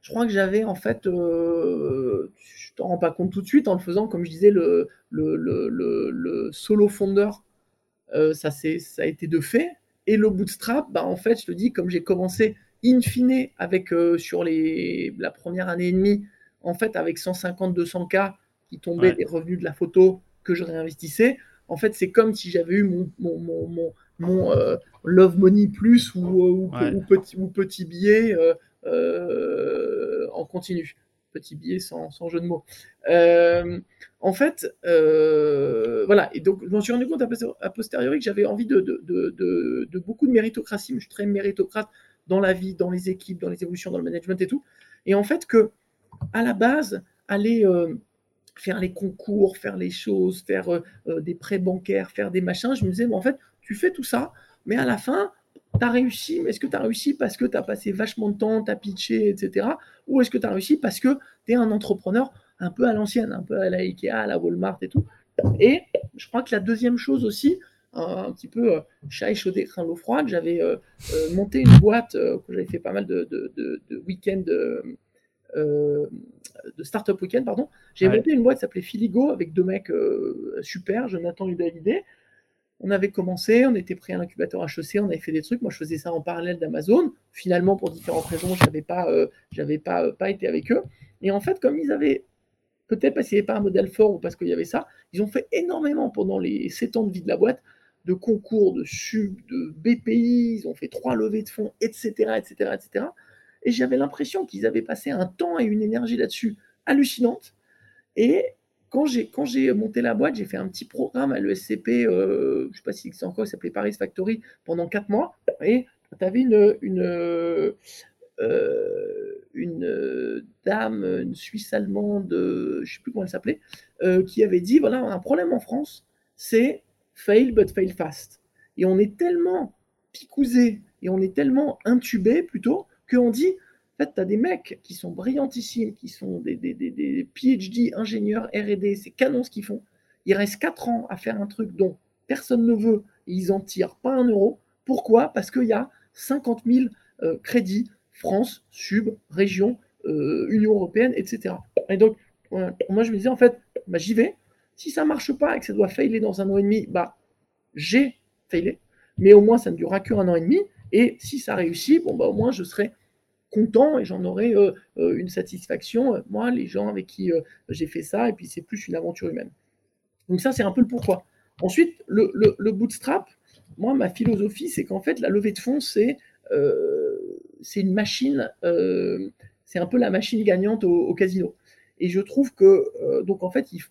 je crois que j'avais en fait, euh, je t'en rends pas compte tout de suite en le faisant, comme je disais, le, le, le, le solo founder, euh, ça, ça a été de fait. Et le bootstrap, bah, en fait, je te dis, comme j'ai commencé in fine avec, euh, sur les, la première année et demie, en fait, avec 150-200K qui tombaient des revenus de la photo que je réinvestissais, en fait, c'est comme si j'avais eu mon, mon, mon, mon, euh, Love Money Plus ou, ou, petit, ou petit billet euh, en continu. Petit billet sans, jeu de mots. Euh, en fait, euh, voilà. Et donc, je m'en suis rendu compte a posteriori que j'avais envie de, beaucoup de méritocratie. Mais je suis très méritocrate dans la vie, dans les équipes, dans les évolutions, dans le management et tout. Et en fait, que à la base, aller faire les concours, faire les choses, faire des prêts bancaires, faire des machins, je me disais, en fait, tu fais tout ça, mais à la fin, tu as réussi, mais est-ce que tu as réussi parce que tu as passé vachement de temps, tu as pitché, etc. Ou est-ce que tu as réussi parce que tu es un entrepreneur un peu à l'ancienne, un peu à la Ikea, à la Walmart et tout. Et je crois que la deuxième chose aussi, un, petit peu euh, chat échaudé, craint l'eau froide, j'avais euh, euh, monté une boîte, que j'avais fait pas mal de, de, de, week-end, de startup week-end, pardon. J'ai monté une boîte qui s'appelait Filigo avec deux mecs super, Jonathan et David on avait commencé, on était pris à l'incubateur HEC, on avait fait des trucs. Moi, je faisais ça en parallèle d'Amazon. Finalement, pour différentes raisons, je n'avais pas, euh, pas, euh, pas été avec eux. Et en fait, comme ils avaient, peut-être parce qu'il n'y avait pas un modèle fort ou parce qu'il y avait ça, ils ont fait énormément pendant les 7 ans de vie de la boîte de concours, de sub, de BPI, ils ont fait trois levées de fonds, etc., etc., etc. Et j'avais l'impression qu'ils avaient passé un temps et une énergie là-dessus hallucinante. Et quand j'ai, quand j'ai monté la boîte, j'ai fait un petit programme à l'ESCP, euh, je ne sais pas si c'est encore, il s'appelait Paris Factory, pendant 4 mois. Et tu avais une, une, euh, une dame, une Suisse allemande, je ne sais plus comment elle s'appelait, euh, qui avait dit, voilà, un problème en France, c'est fail but fail fast. Et on est tellement picousé et on est tellement intubé plutôt qu'on dit en fait, tu as des mecs qui sont brillantissimes, qui sont des, PhD ingénieurs RD, c'est canon ce qu'ils font. Ils restent 4 ans à faire un truc dont personne ne veut, ils en tirent pas un euro. Pourquoi? Parce qu'il y a 50 000 euh, crédits, France, Sub, région, euh, Union Européenne, etc. Et donc, moi je me disais, en fait, bah, j'y vais. Si ça marche pas et que ça doit failer dans un an et demi, bah, j'ai failé. Mais au moins, ça ne durera qu'un an et demi. Et si ça réussit, bon, bah, au moins, je serai content et j'en aurai euh, euh, une satisfaction, euh, moi, les gens avec qui j'ai fait ça, et puis c'est plus une aventure humaine. Donc ça, c'est un peu le pourquoi. Ensuite, le, bootstrap, moi, ma philosophie, c'est qu'en fait, la levée de fonds, c'est c'est une machine, c'est un peu la machine gagnante au, casino. Et je trouve que, donc en fait, il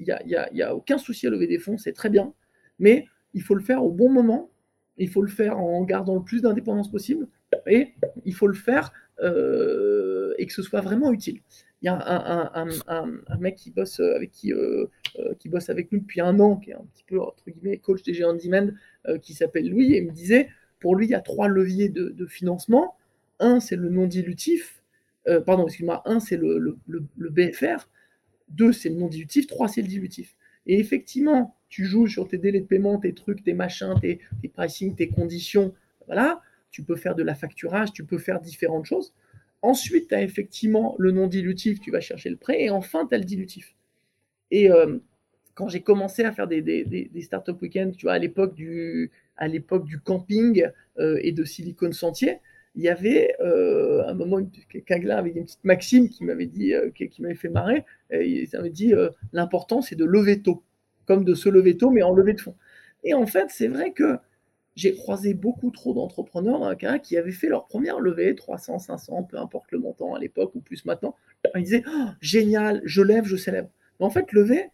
n'y a, y y a aucun souci à lever des fonds, c'est très bien, mais il faut le faire au bon moment, il faut le faire en gardant le plus d'indépendance possible, et il faut le faire euh, et que ce soit vraiment utile. Il y a un, mec qui bosse avec qui, euh, euh, qui bosse avec nous depuis un an, qui est un petit peu entre guillemets coach des géants demand, qui s'appelle Louis, et il me disait pour lui il y a trois leviers de, financement. Un c'est le non dilutif, pardon excuse-moi, un c'est le, BFR, deux c'est le non dilutif, trois c'est le dilutif. Et effectivement, tu joues sur tes délais de paiement, tes trucs, tes machins, tes, tes pricing, tes conditions, voilà tu peux faire de la facturage, tu peux faire différentes choses. Ensuite, tu as effectivement le non dilutif, tu vas chercher le prêt, et enfin, tu as le dilutif. Et euh, quand j'ai commencé à faire des, des, des, startup week-ends, tu vois, à l'époque du, camping euh, et de Silicon Sentier, il y avait euh, un moment Kagla avec une petite maxime qui m'avait dit, qui, m'avait fait marrer. Et il m'avait dit l'important c'est de lever tôt, comme de se lever tôt, mais en lever de fond. Et en fait, c'est vrai que j'ai croisé beaucoup trop d'entrepreneurs dans cas qui avaient fait leur première levée, 300, 500, peu importe le montant à l'époque ou plus maintenant. Ils disaient oh, génial, je lève, je célèbre. Mais en fait, lever,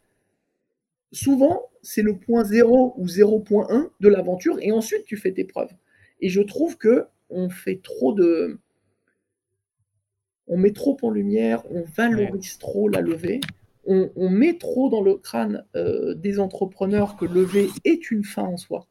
souvent, c'est le point 0 ou 0.1 de l'aventure et ensuite tu fais tes preuves. Et je trouve que on fait trop de. On met trop en lumière, on valorise trop la levée, on, met trop dans le crâne euh, des entrepreneurs que lever est une fin en soi,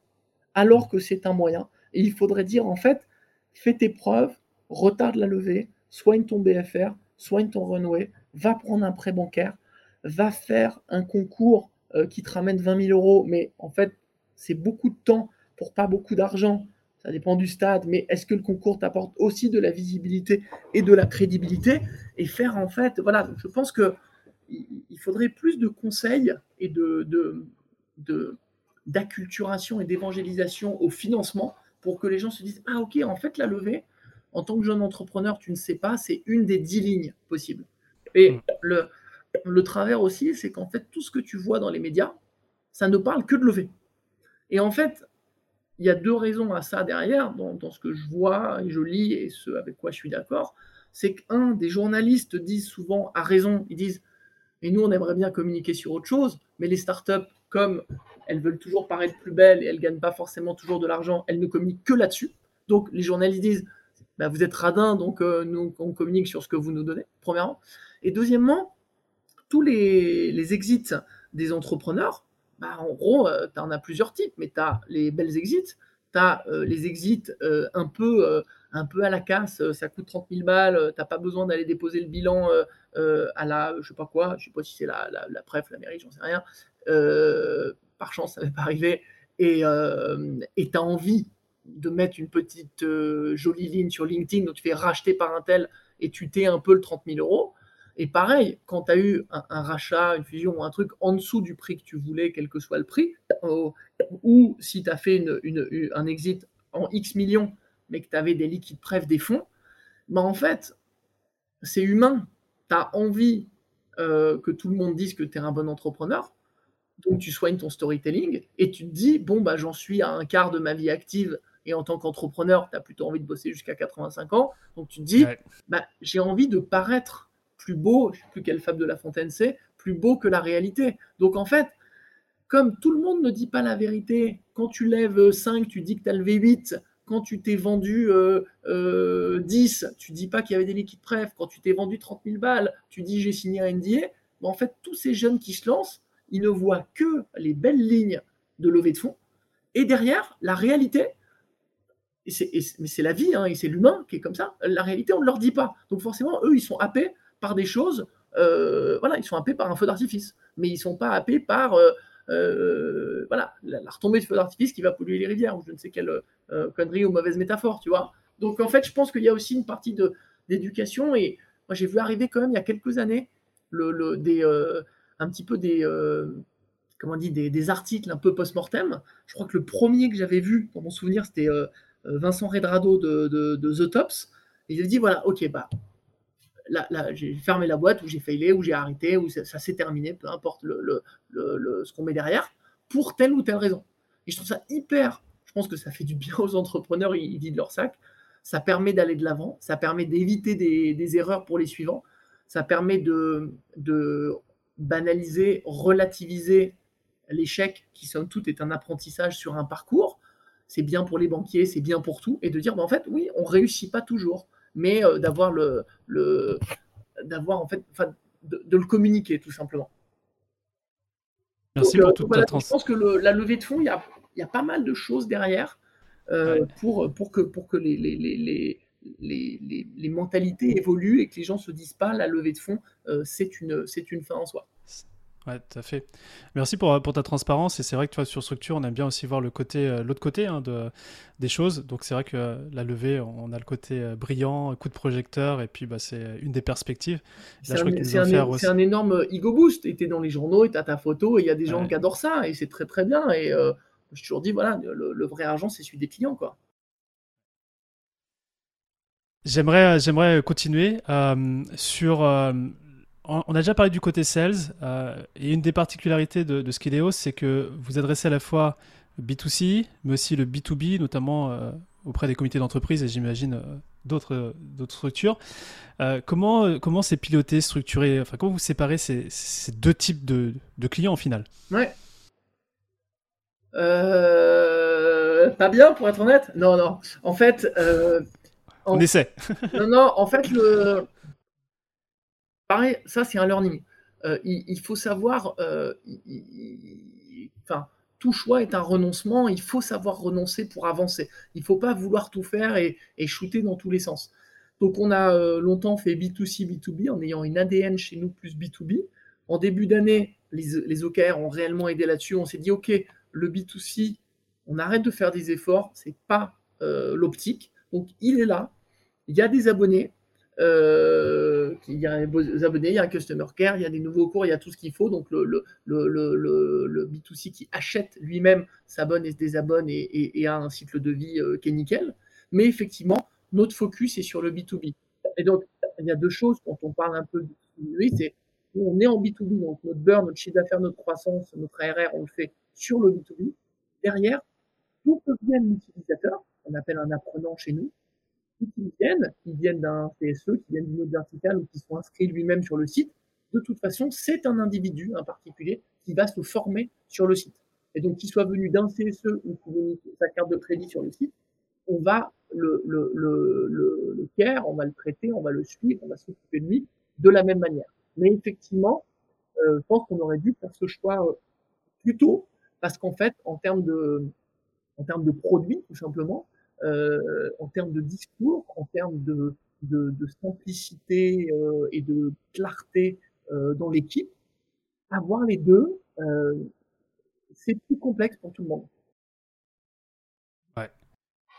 alors que c'est un moyen. Et il faudrait dire, en fait, fais tes preuves, retarde la levée, soigne ton BFR, soigne ton runway, va prendre un prêt bancaire, va faire un concours euh, qui te ramène 20 000 euros, mais en fait, c'est beaucoup de temps pour pas beaucoup d'argent. Ça dépend du stade, mais est-ce que le concours t'apporte aussi de la visibilité et de la crédibilité? Et faire en fait, voilà, je pense que il faudrait plus de conseils et de, de, d'acculturation et d'évangélisation au financement pour que les gens se disent Ah, ok, en fait, la levée, en tant que jeune entrepreneur, tu ne sais pas, c'est une des dix lignes possibles. Et mm. le, le travers aussi, c'est qu'en fait, tout ce que tu vois dans les médias, ça ne parle que de levée. Et en fait, il y a deux raisons à ça derrière, dans, dans, ce que je vois et je lis et ce avec quoi je suis d'accord. C'est qu'un, des journalistes disent souvent, à raison, ils disent Et nous, on aimerait bien communiquer sur autre chose, mais les startups, comme elles veulent toujours paraître plus belles et elles ne gagnent pas forcément toujours de l'argent, elles ne communiquent que là-dessus. Donc les journalistes disent bah, Vous êtes radin, donc euh, nous, on communique sur ce que vous nous donnez, premièrement. Et deuxièmement, tous les, exits des entrepreneurs, bah, en gros, euh, tu en as plusieurs types, mais tu as les belles exits, tu as euh, les exits un, peu, un peu à la casse, ça coûte 30 000 balles, tu pas besoin d'aller déposer le bilan à la, je sais pas quoi, je sais pas si c'est la, la, la préf, la mairie, j'en sais rien. Par chance, ça n'avait pas arrivé. Et tu as envie de mettre une petite jolie ligne sur LinkedIn, donc tu fais racheter par un tel et tu t'es un peu le 30 000 euros et pareil, quand tu as eu un, rachat, une fusion ou un truc en dessous du prix que tu voulais, quel que soit le prix, ou si tu as fait un exit en X millions, mais que tu avais des liquides prêts, des fonds, bah en fait, c'est humain. Tu as envie euh, que tout le monde dise que tu es un bon entrepreneur, donc tu soignes ton storytelling et tu te dis, bon, bah, j'en suis à un quart de ma vie active et en tant qu'entrepreneur, tu as plutôt envie de bosser jusqu'à 85 ans. Donc tu te dis, bah, j'ai envie de paraître plus beau, je ne sais plus quelle fable de La Fontaine c'est, plus beau que la réalité. Donc en fait, comme tout le monde ne dit pas la vérité, quand tu lèves 5, tu dis que tu as levé 8, quand tu t'es vendu 10, euh, euh, tu dis pas qu'il y avait des liquides prêts, quand tu t'es vendu 30 000 balles, tu dis j'ai signé un NDA. Ben, en fait, tous ces jeunes qui se lancent, ils ne voient que les belles lignes de levée de fonds. Et derrière, la réalité, mais c'est la vie, hein, et c'est l'humain qui est comme ça, la réalité, on ne leur dit pas. Donc forcément, eux, ils sont happés par des choses, euh, voilà, ils sont happés par un feu d'artifice, mais ils ne sont pas happés par euh, euh, voilà, la, retombée de feu d'artifice qui va polluer les rivières, ou je ne sais quelle connerie ou mauvaise métaphore, tu vois. Donc en fait, je pense qu'il y a aussi une partie d'éducation, et moi j'ai vu arriver quand même il y a quelques années le, des, un petit peu des, comment on dit, des, articles un peu post-mortem. Je crois que le premier que j'avais vu, dans mon souvenir, c'était Vincent Redrado de, de, The Tops. Et il a dit voilà, ok, bah, j'ai fermé la boîte, ou j'ai failé, ou j'ai arrêté, ou ça, s'est terminé, peu importe le, ce qu'on met derrière, pour telle ou telle raison. Et je trouve ça hyper, je pense que ça fait du bien aux entrepreneurs, ils, vident leur sac, ça permet d'aller de l'avant, ça permet d'éviter des, erreurs pour les suivants, ça permet de, de banaliser, relativiser l'échec, qui somme toute est un apprentissage sur un parcours. C'est bien pour les banquiers, c'est bien pour tout, et de dire, ben, en fait, oui, on réussit pas toujours mais euh, d'avoir le, le d'avoir en fait, de, de, le communiquer tout simplement. Merci pour euh, toute voilà, Je pense que le, la levée de fonds, il y a, y a, pas mal de choses derrière euh, pour, pour que, pour que les, les, les, les, les, mentalités évoluent et que les gens se disent pas la levée de fonds, c'est une, une fin en soi. Ouais, tout à fait. Merci pour, pour ta transparence. Et c'est vrai que toi, sur structure, on aime bien aussi voir le côté, euh, l'autre côté hein, de, des choses. Donc c'est vrai que euh, la levée, on a le côté euh, brillant, coup de projecteur, et puis bah, c'est une des perspectives. C'est un, un, énorme ego boost. Et es dans les journaux, et as ta photo, et il y a des gens qui adorent ça, et c'est très très bien. Et je toujours dit, voilà, le, vrai argent, c'est celui des clients. quoi. J'aimerais, j'aimerais continuer sur on a déjà parlé du côté sales, euh, et une des particularités de, de Skileos, c'est que vous adressez à la fois B2C, mais aussi le B2B, notamment euh, auprès des comités d'entreprise et j'imagine euh, d'autres, structures. comment, comment c'est piloté, structuré enfin, Comment vous séparez ces, ces deux types de, de, clients au final? Ouais. Pas bien, pour être honnête Non, non. En fait. On essaie. non, non, en fait, le. Pareil, ça, c'est un learning. il, faut savoir. Enfin tout choix est un renoncement. Il faut savoir renoncer pour avancer. Il ne faut pas vouloir tout faire et, shooter dans tous les sens. Donc, on a euh, longtemps fait B2C, B2B en ayant une ADN chez nous plus B2B. En début d'année, les, OKR ont réellement aidé là-dessus. On s'est dit, OK, le B2C, on arrête de faire des efforts. Ce n'est pas euh, l'optique. Donc, il est là. Il y a des abonnés. Euh, il y a des abonnés, il y a un customer care, il y a des nouveaux cours, il y a tout ce qu'il faut. Donc le, le, le, le B2C qui achète lui-même s'abonne et se désabonne et, a un cycle de vie euh, qui est nickel. Mais effectivement, notre focus est sur le B2B. Et donc, il y a deux choses quand on parle un peu de B2B, c'est on est en B2B, donc notre burn, notre chiffre d'affaires, notre croissance, notre ARR, on le fait sur le B2B. Derrière, tout vient l'utilisateur, on appelle un apprenant chez nous, qui viennent, qui viennent d'un CSE, qui viennent d'une autre verticale ou qui sont inscrits lui-même sur le site, de toute façon, c'est un individu, un particulier, qui va se former sur le site. Et donc, qu'il soit venu d'un CSE ou qu'il ait sa carte de crédit sur le site, on va le, le, le, le, care, on va le traiter, on va le suivre, on va s'occuper de lui de la même manière. Mais effectivement, euh, je pense qu'on aurait dû faire ce choix euh, plus tôt, parce qu'en fait, en termes de, en de produits, tout simplement, en termes de discours, en termes de, de, simplicité euh, et de clarté euh, dans l'équipe, avoir les deux, c'est plus complexe pour tout le monde.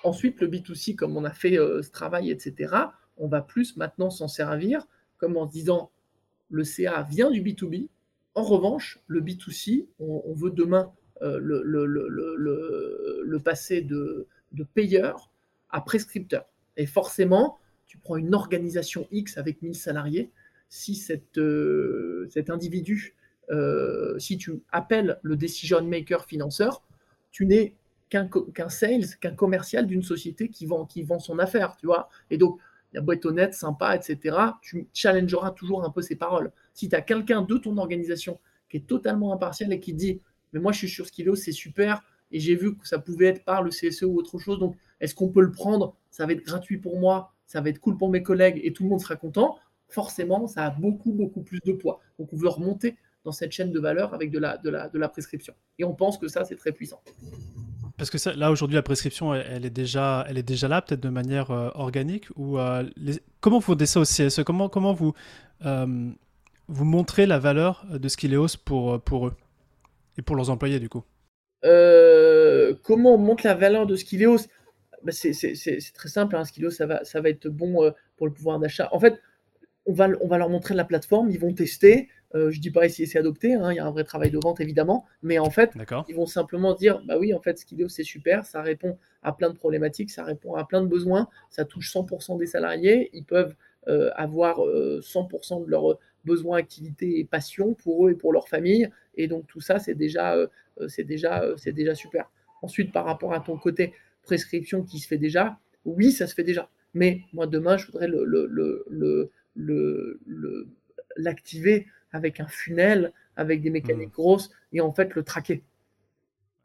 Ensuite, le B2C, comme on a fait ce travail, etc., on va plus maintenant s'en servir comme en se disant le CA vient du B2B. En revanche, le B2C, on, veut demain le, le, le, le, passer de, de payeur à prescripteur. Et forcément, tu prends une organisation X avec 1000 salariés, si cette, euh, cet individu, euh, si tu appelles le decision maker financeur, tu n'es qu'un sales, qu'un commercial d'une société qui vend, qui vend son affaire, tu vois. Et donc, la boîte honnête, sympa, etc., tu challengeras toujours un peu ses paroles. Si tu as quelqu'un de ton organisation qui est totalement impartial et qui dit, mais moi je suis sur Skilo, c'est super, et j'ai vu que ça pouvait être par le CSE ou autre chose. Donc, est-ce qu'on peut le prendre? Ça va être gratuit pour moi, ça va être cool pour mes collègues et tout le monde sera content. Forcément, ça a beaucoup, beaucoup plus de poids. Donc, on veut remonter dans cette chaîne de valeur avec de la, de la, de la prescription. Et on pense que ça, c'est très puissant. Parce que là, aujourd'hui, la prescription, elle, est déjà, elle est déjà là, peut-être de manière euh, organique ou euh, Comment vous faites ça au CSE comment, comment vous, euh, vous montrez la valeur de Skileos pour, pour eux et pour leurs employés, du coup? Euh, comment on monte la valeur de Skileos bah, C'est très simple, hein. Skileos, ça va, ça va être bon euh, pour le pouvoir d'achat. En fait, on va, on va leur montrer la plateforme, ils vont tester. Euh, je dis pas essayer c'est adopter, hein. il y a un vrai travail de vente évidemment, mais en fait, ils vont simplement dire bah oui, en fait, Skileos c'est super, ça répond à plein de problématiques, ça répond à plein de besoins, ça touche 100% des salariés, ils peuvent avoir 100% de leurs besoins, activités et passions pour eux et pour leur famille, et donc tout ça, c'est déjà euh, c'est déjà, euh, c'est déjà super. Ensuite, par rapport à ton côté prescription qui se fait déjà, oui, ça se fait déjà. Mais moi, demain, je voudrais le, le, l'activer avec un funnel, avec des mécaniques mmh. grosses, et en fait le traquer.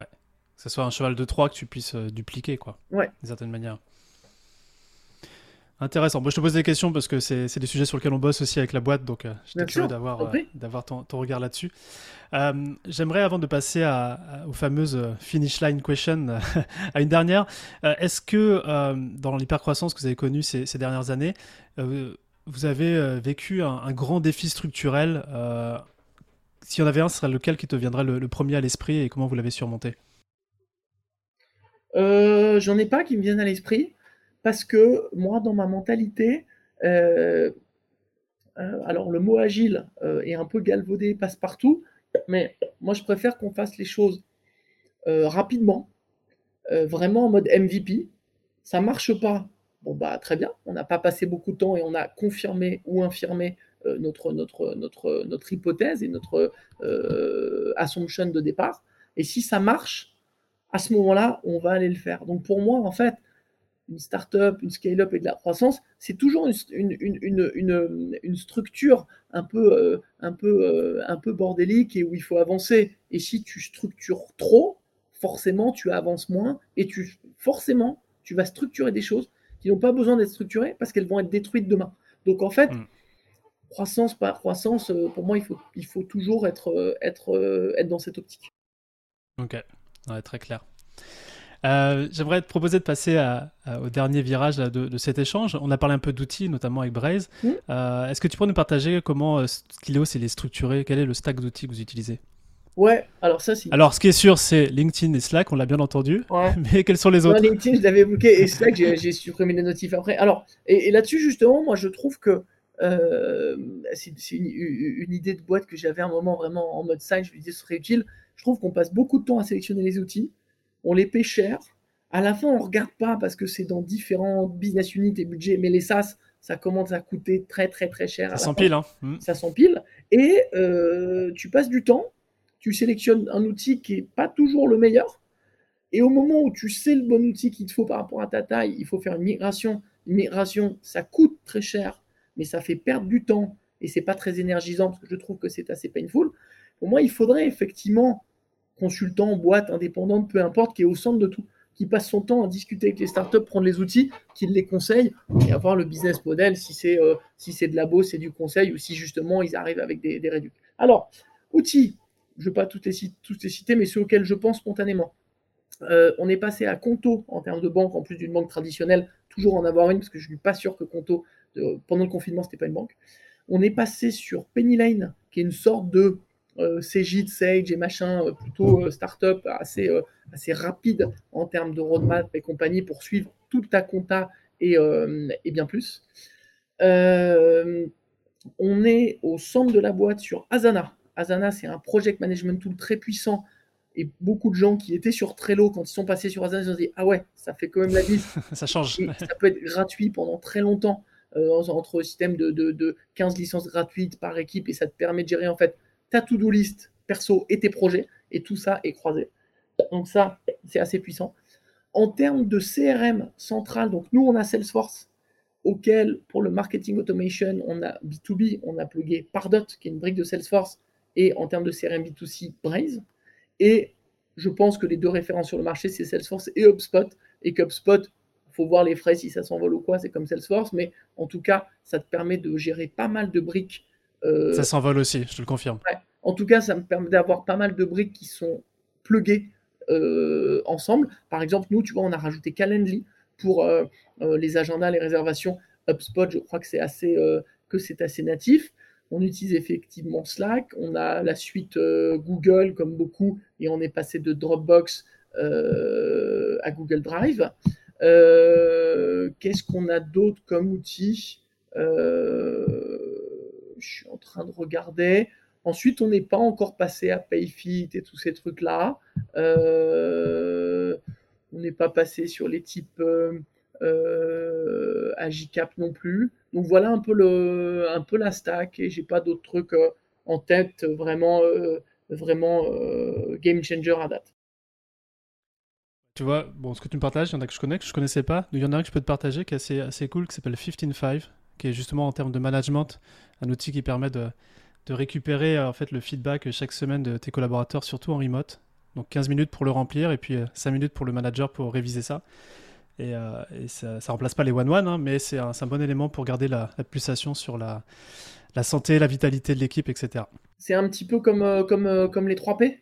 Que ce soit un cheval de Troie que tu puisses euh, dupliquer, quoi. Ouais. D'une certaine manière. Intéressant. Moi, je te pose des questions parce que c'est des sujets sur lesquels on bosse aussi avec la boîte, donc euh, j'étais curieux d'avoir euh, d'avoir ton, ton, regard là-dessus. Euh, J'aimerais, avant de passer à, aux fameuses finish line questions, <laughs> à une dernière, euh, est-ce que dans l'hypercroissance que vous avez connue ces, ces dernières années, vous avez vécu un, grand défi structurel S'il y en avait un, ce serait lequel qui te viendrait le, le premier à l'esprit et comment vous l'avez surmonté? J'en ai pas qui me viennent à l'esprit parce que moi, dans ma mentalité, euh, euh, alors le mot agile euh, est un peu galvaudé, passe partout, mais moi je préfère qu'on fasse les choses rapidement, vraiment en mode MVP. Ça marche pas, bon bah très bien, on n'a pas passé beaucoup de temps et on a confirmé ou infirmé notre, notre, notre, notre hypothèse et notre assumption de départ. Et si ça marche, à ce moment-là, on va aller le faire. Donc pour moi, en fait, une startup, une scale-up et de la croissance, c'est toujours une, une, une, structure un peu, euh, un, peu, euh, un peu bordélique et où il faut avancer. Et si tu structures trop, forcément, tu avances moins et tu, forcément, tu vas structurer des choses qui n'ont pas besoin d'être structurées parce qu'elles vont être détruites demain. Donc, en fait, mm. croissance par croissance, euh, pour moi, il faut, il faut toujours être, euh, être, être dans cette optique. Ok, très clair. J'aimerais te proposer de passer au dernier virage de, cet échange. On a parlé un peu d'outils, notamment avec Braze. Mm. Est-ce que tu pourrais nous partager comment Skilleos est structuré Quel est le stack d'outils que vous utilisez? Ouais, alors ça c'est. Alors ce qui est sûr, c'est LinkedIn et Slack, on l'a bien entendu. Ouais. <laughs> Mais quels sont les autres? LinkedIn, je l'avais bloqué et Slack, j'ai supprimé les notifs après. Alors, et, là-dessus, justement, moi je trouve que euh, c'est une, idée de boîte que j'avais un moment vraiment en mode side, je me disais ce serait utile. Je trouve qu'on passe beaucoup de temps à sélectionner les outils, on les paie cher. À la fin, on regarde pas parce que c'est dans différents business units et budgets, mais les SaaS, ça commence à coûter très très très cher. Ça s'empile, hein. Hmm. Ça s'empile. Et euh, tu passes du temps tu sélectionnes un outil qui n'est pas toujours le meilleur. Et au moment où tu sais le bon outil qu'il te faut par rapport à ta taille, il faut faire une migration. Une migration, ça coûte très cher, mais ça fait perdre du temps et c'est pas très énergisant parce que je trouve que c'est assez painful. Pour moi, il faudrait effectivement consultant, boîte, indépendante, peu importe, qui est au centre de tout, qui passe son temps à discuter avec les startups, prendre les outils, qui les conseille et avoir le business model si c'est euh, de labo, c'est du conseil ou si justement ils arrivent avec des, des réducts. Alors, outils, je ne vais pas toutes les, citer, mais ceux auxquels je pense spontanément. Euh, on est passé à Conto en termes de banque, en plus d'une banque traditionnelle, toujours en avoir une, parce que je ne suis pas sûr que Conto, pendant le confinement, ce n'était pas une banque. On est passé sur Pennylane, qui est une sorte de euh, CJ, Sage et machin, euh, plutôt startup assez, assez rapide en termes de roadmap et compagnie pour suivre toute ta compta et, et bien plus. on est au centre de la boîte sur Asana, Asana, c'est un project management tool très puissant. Et beaucoup de gens qui étaient sur Trello, quand ils sont passés sur Asana, ils ont dit Ah ouais, ça fait quand même la vie. <laughs> ça change. ça peut être gratuit pendant très longtemps, euh, entre système de, de, 15 licences gratuites par équipe, et ça te permet de gérer en fait ta to-do list perso et tes projets, et tout ça est croisé. Donc ça, c'est assez puissant. En termes de CRM central, donc nous, on a Salesforce, auquel, pour le marketing automation, on a B2B, on a plugué Pardot, qui est une brique de Salesforce, et en termes de CRM B2C, Braze. Et je pense que les deux références sur le marché, c'est Salesforce et HubSpot. Et qu'HubSpot, faut voir les frais si ça s'envole ou quoi, c'est comme Salesforce, mais en tout cas, ça te permet de gérer pas mal de briques. Euh, ça s'envole aussi, je te le confirme. En tout cas, ça me permet d'avoir pas mal de briques qui sont pluguées euh, ensemble. Par exemple, nous, tu vois, on a rajouté Calendly pour euh, les agendas, les réservations. HubSpot, je crois que c'est assez, que c'est assez natif. On utilise effectivement Slack, on a la suite euh, Google comme beaucoup, et on est passé de Dropbox euh, à Google Drive. Euh, qu'est-ce qu'on a d'autre comme outil? Je suis en train de regarder. Ensuite, on n'est pas encore passé à Payfit et tous ces trucs-là. on n'est pas passé sur les types euh, Agicap non plus. Donc voilà un peu, le, un peu la stack et j'ai pas d'autres trucs euh, en tête vraiment, euh, vraiment euh, game changer à date. Tu vois, bon, ce que tu me partages, il y en a que je connais, que je connaissais pas. Il y en a un que je peux te partager qui est assez, assez cool, qui s'appelle 15.5, qui est justement en termes de management, un outil qui permet de, de récupérer en fait le feedback chaque semaine de tes collaborateurs, surtout en remote. Donc 15 minutes pour le remplir et puis 5 minutes pour le manager pour réviser ça. Et, euh, ça ne remplace pas les one-one, hein, mais c'est un, un, bon élément pour garder la, pulsation sur la, la, santé, la vitalité de l'équipe, etc. C'est un petit peu comme, euh, comme, euh, comme les 3P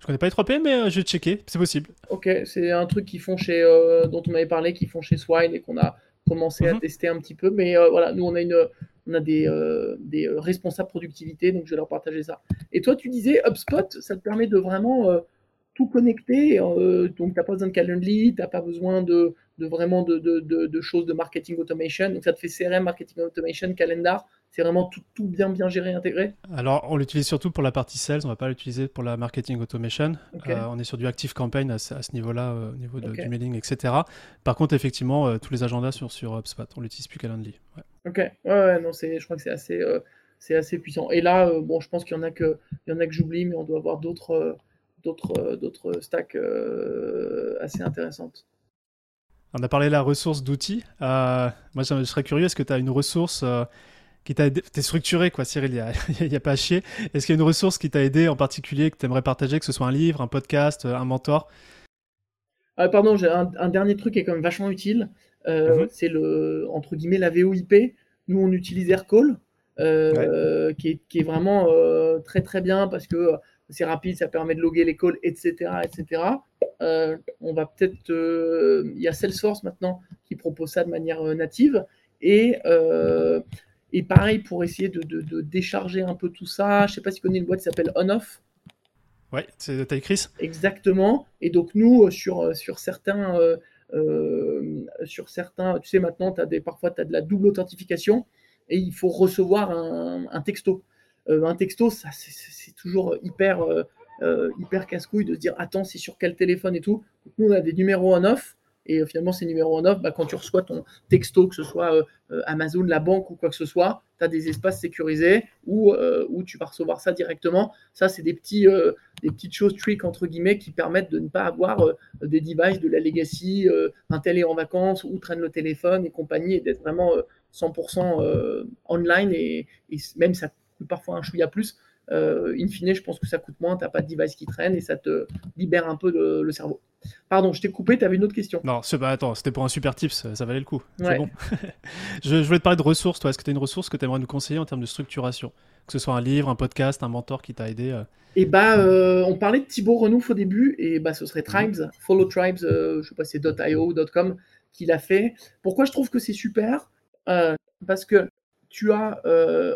je connais pas les 3P, mais je vais checker, c'est possible. Ok, c'est un truc qu'ils font chez, dont on m'avait parlé, qu'ils font chez Swine et qu'on a commencé à mhm. tester un petit peu. Mais voilà, nous on a une, on a des, des responsables productivité, donc je vais leur partager ça. Et toi, tu disais HubSpot, ça te permet de vraiment tout connecté. Euh, donc, tu n'as pas besoin de Calendly, tu n'as pas besoin de, de vraiment de, de, de, choses de marketing automation. Donc, ça te fait CRM, marketing automation, calendar. C'est vraiment tout, tout, bien, bien géré, intégré. Alors, on l'utilise surtout pour la partie sales, on ne va pas l'utiliser pour la marketing automation. Euh, on est sur du active campaign à, ce niveau-là, euh, au niveau de, du mailing, etc. Par contre, effectivement, tous les agendas sur, sur HubSpot, on l'utilise plus Calendly. Ouais. Ok, ouais, non, je crois que c'est assez, c'est assez puissant. Et là, bon, je pense qu'il y en a que, il y en a que j'oublie, mais on doit avoir d'autres d'autres, euh, d'autres stacks euh, assez intéressantes. On a parlé de la ressource d'outils. Euh, moi, je serais curieux, est-ce que tu as une ressource qui t'a aidé T'es structuré, quoi, Cyril, il n'y <laughs> a, pas à chier. Est-ce qu'il y a une ressource qui t'a aidé en particulier, que tu aimerais partager, que ce soit un livre, un podcast, un mentor? Ah, Pardon, j'ai un, dernier truc qui est quand même vachement utile. Euh, mhm. C'est le, entre guillemets, la VOIP. Nous, on utilise Aircall, euh, qui, est, vraiment euh, très très bien parce que c'est rapide, ça permet de loguer les calls, etc. etc. on va peut-être. Il y a Salesforce maintenant qui propose ça de manière native. Et, et pareil, pour essayer de, décharger un peu tout ça, je ne sais pas si tu connais une boîte qui s'appelle OnOff. Ouais, c'est de taille Chris. Exactement. Et donc, nous, sur, sur certains euh, sur certains, tu sais, maintenant, as des, parfois, tu as de la double authentification et il faut recevoir un, texto. Euh, un texto, ça, c'est toujours hyper, euh, hyper casse-couille de se dire attends, c'est sur quel téléphone et tout. nous, on a des numéros en off et finalement, ces numéros en off, bah, quand tu reçois ton texto, que ce soit Amazon, la banque ou quoi que ce soit, tu as des espaces sécurisés où, où, tu vas recevoir ça directement. Ça, c'est des, petits, des petites choses trick entre guillemets qui permettent de ne pas avoir des devices de la legacy, un tel est en vacances ou traîne le téléphone et compagnie, et d'être vraiment 100% online et, et, même ça coûte parfois un chouïa plus. In fine, je pense que ça coûte moins, tu n'as pas de device qui traîne et ça te libère un peu le cerveau. Pardon, je t'ai coupé, tu avais une autre question. Non, bah, attends, c'était pour un super tips, ça, valait le coup. C'est bon. <laughs> je, voulais te parler de ressources, toi. Est-ce que tu as une ressource que tu aimerais nous conseiller en termes de structuration? Que ce soit un livre, un podcast, un mentor qui t'a aidé Et euh? eh bah, euh, on parlait de Thibaut Renouf au début, et bah, ce serait. Tribes, Follow Tribes, euh, je sais pas, c'est .io, .com, qu'il a fait. Pourquoi je trouve que c'est super? Parce que tu as,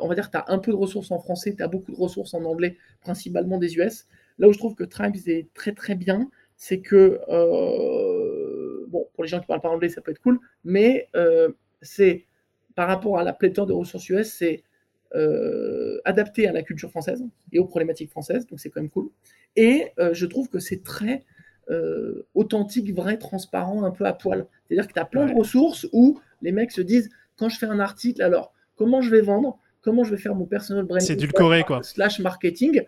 on va dire, tu as un peu de ressources en français, tu as beaucoup de ressources en anglais, principalement des US. Là où je trouve que Tribes est très très bien, c'est que, euh, bon, pour les gens qui parlent pas anglais, ça peut être cool, mais euh, c'est, par rapport à la pléthore de ressources US, c'est euh, adapté à la culture française et aux problématiques françaises, donc c'est quand même cool. Et je trouve que c'est très authentique, vrai, transparent, un peu à poil. C'est-à-dire que tu as plein de ressources où les mecs se disent, quand je fais un article, alors, comment je vais vendre Comment je vais faire mon personal branding C'est édulcoré, quoi. Slash marketing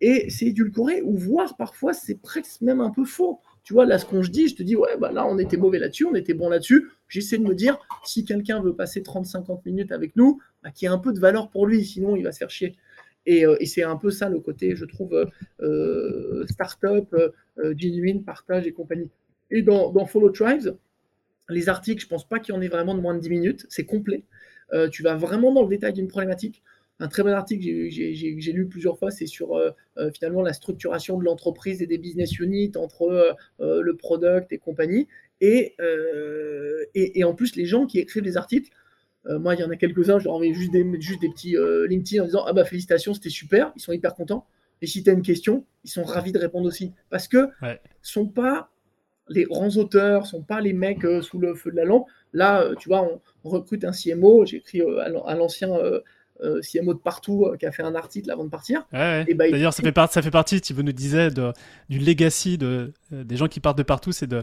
et c'est édulcoré, ou voire parfois c'est presque même un peu faux. Tu vois, là, ce qu'on je dis, je te dis, ouais, bah là, on était mauvais là-dessus, on était bon là-dessus. J'essaie de me dire, si quelqu'un veut passer 30-50 minutes avec nous, bah, qu'il y ait un peu de valeur pour lui, sinon il va se faire chier. Et, euh, c'est un peu ça le côté, je trouve, euh, euh start-up, euh, genuine, partage et compagnie. Et dans, dans, Follow Tribes, les articles, je pense pas qu'il y en ait vraiment de moins de 10 minutes, c'est complet. Tu vas vraiment dans le détail d'une problématique un très bon article que j'ai lu plusieurs fois, c'est sur euh, euh, finalement la structuration de l'entreprise et des business units entre euh, le product et compagnie. Et, et, en plus, les gens qui écrivent des articles, moi, il y en a quelques-uns, je leur envoie juste des, juste des petits LinkedIn en disant Ah bah félicitations, c'était super, ils sont hyper contents. Et si tu as une question, ils sont ravis de répondre aussi. Parce que ouais. sont pas les grands auteurs, sont pas les mecs sous le feu de la lampe. Là, tu vois, on, recrute un CMO, j'ai écrit à l'ancien euh, CMO de partout euh, qui a fait un article avant de partir. Bah, D'ailleurs, ça, fait ça fait partie, tu nous disais, de, du legacy de, euh, des gens qui partent de partout, c'est de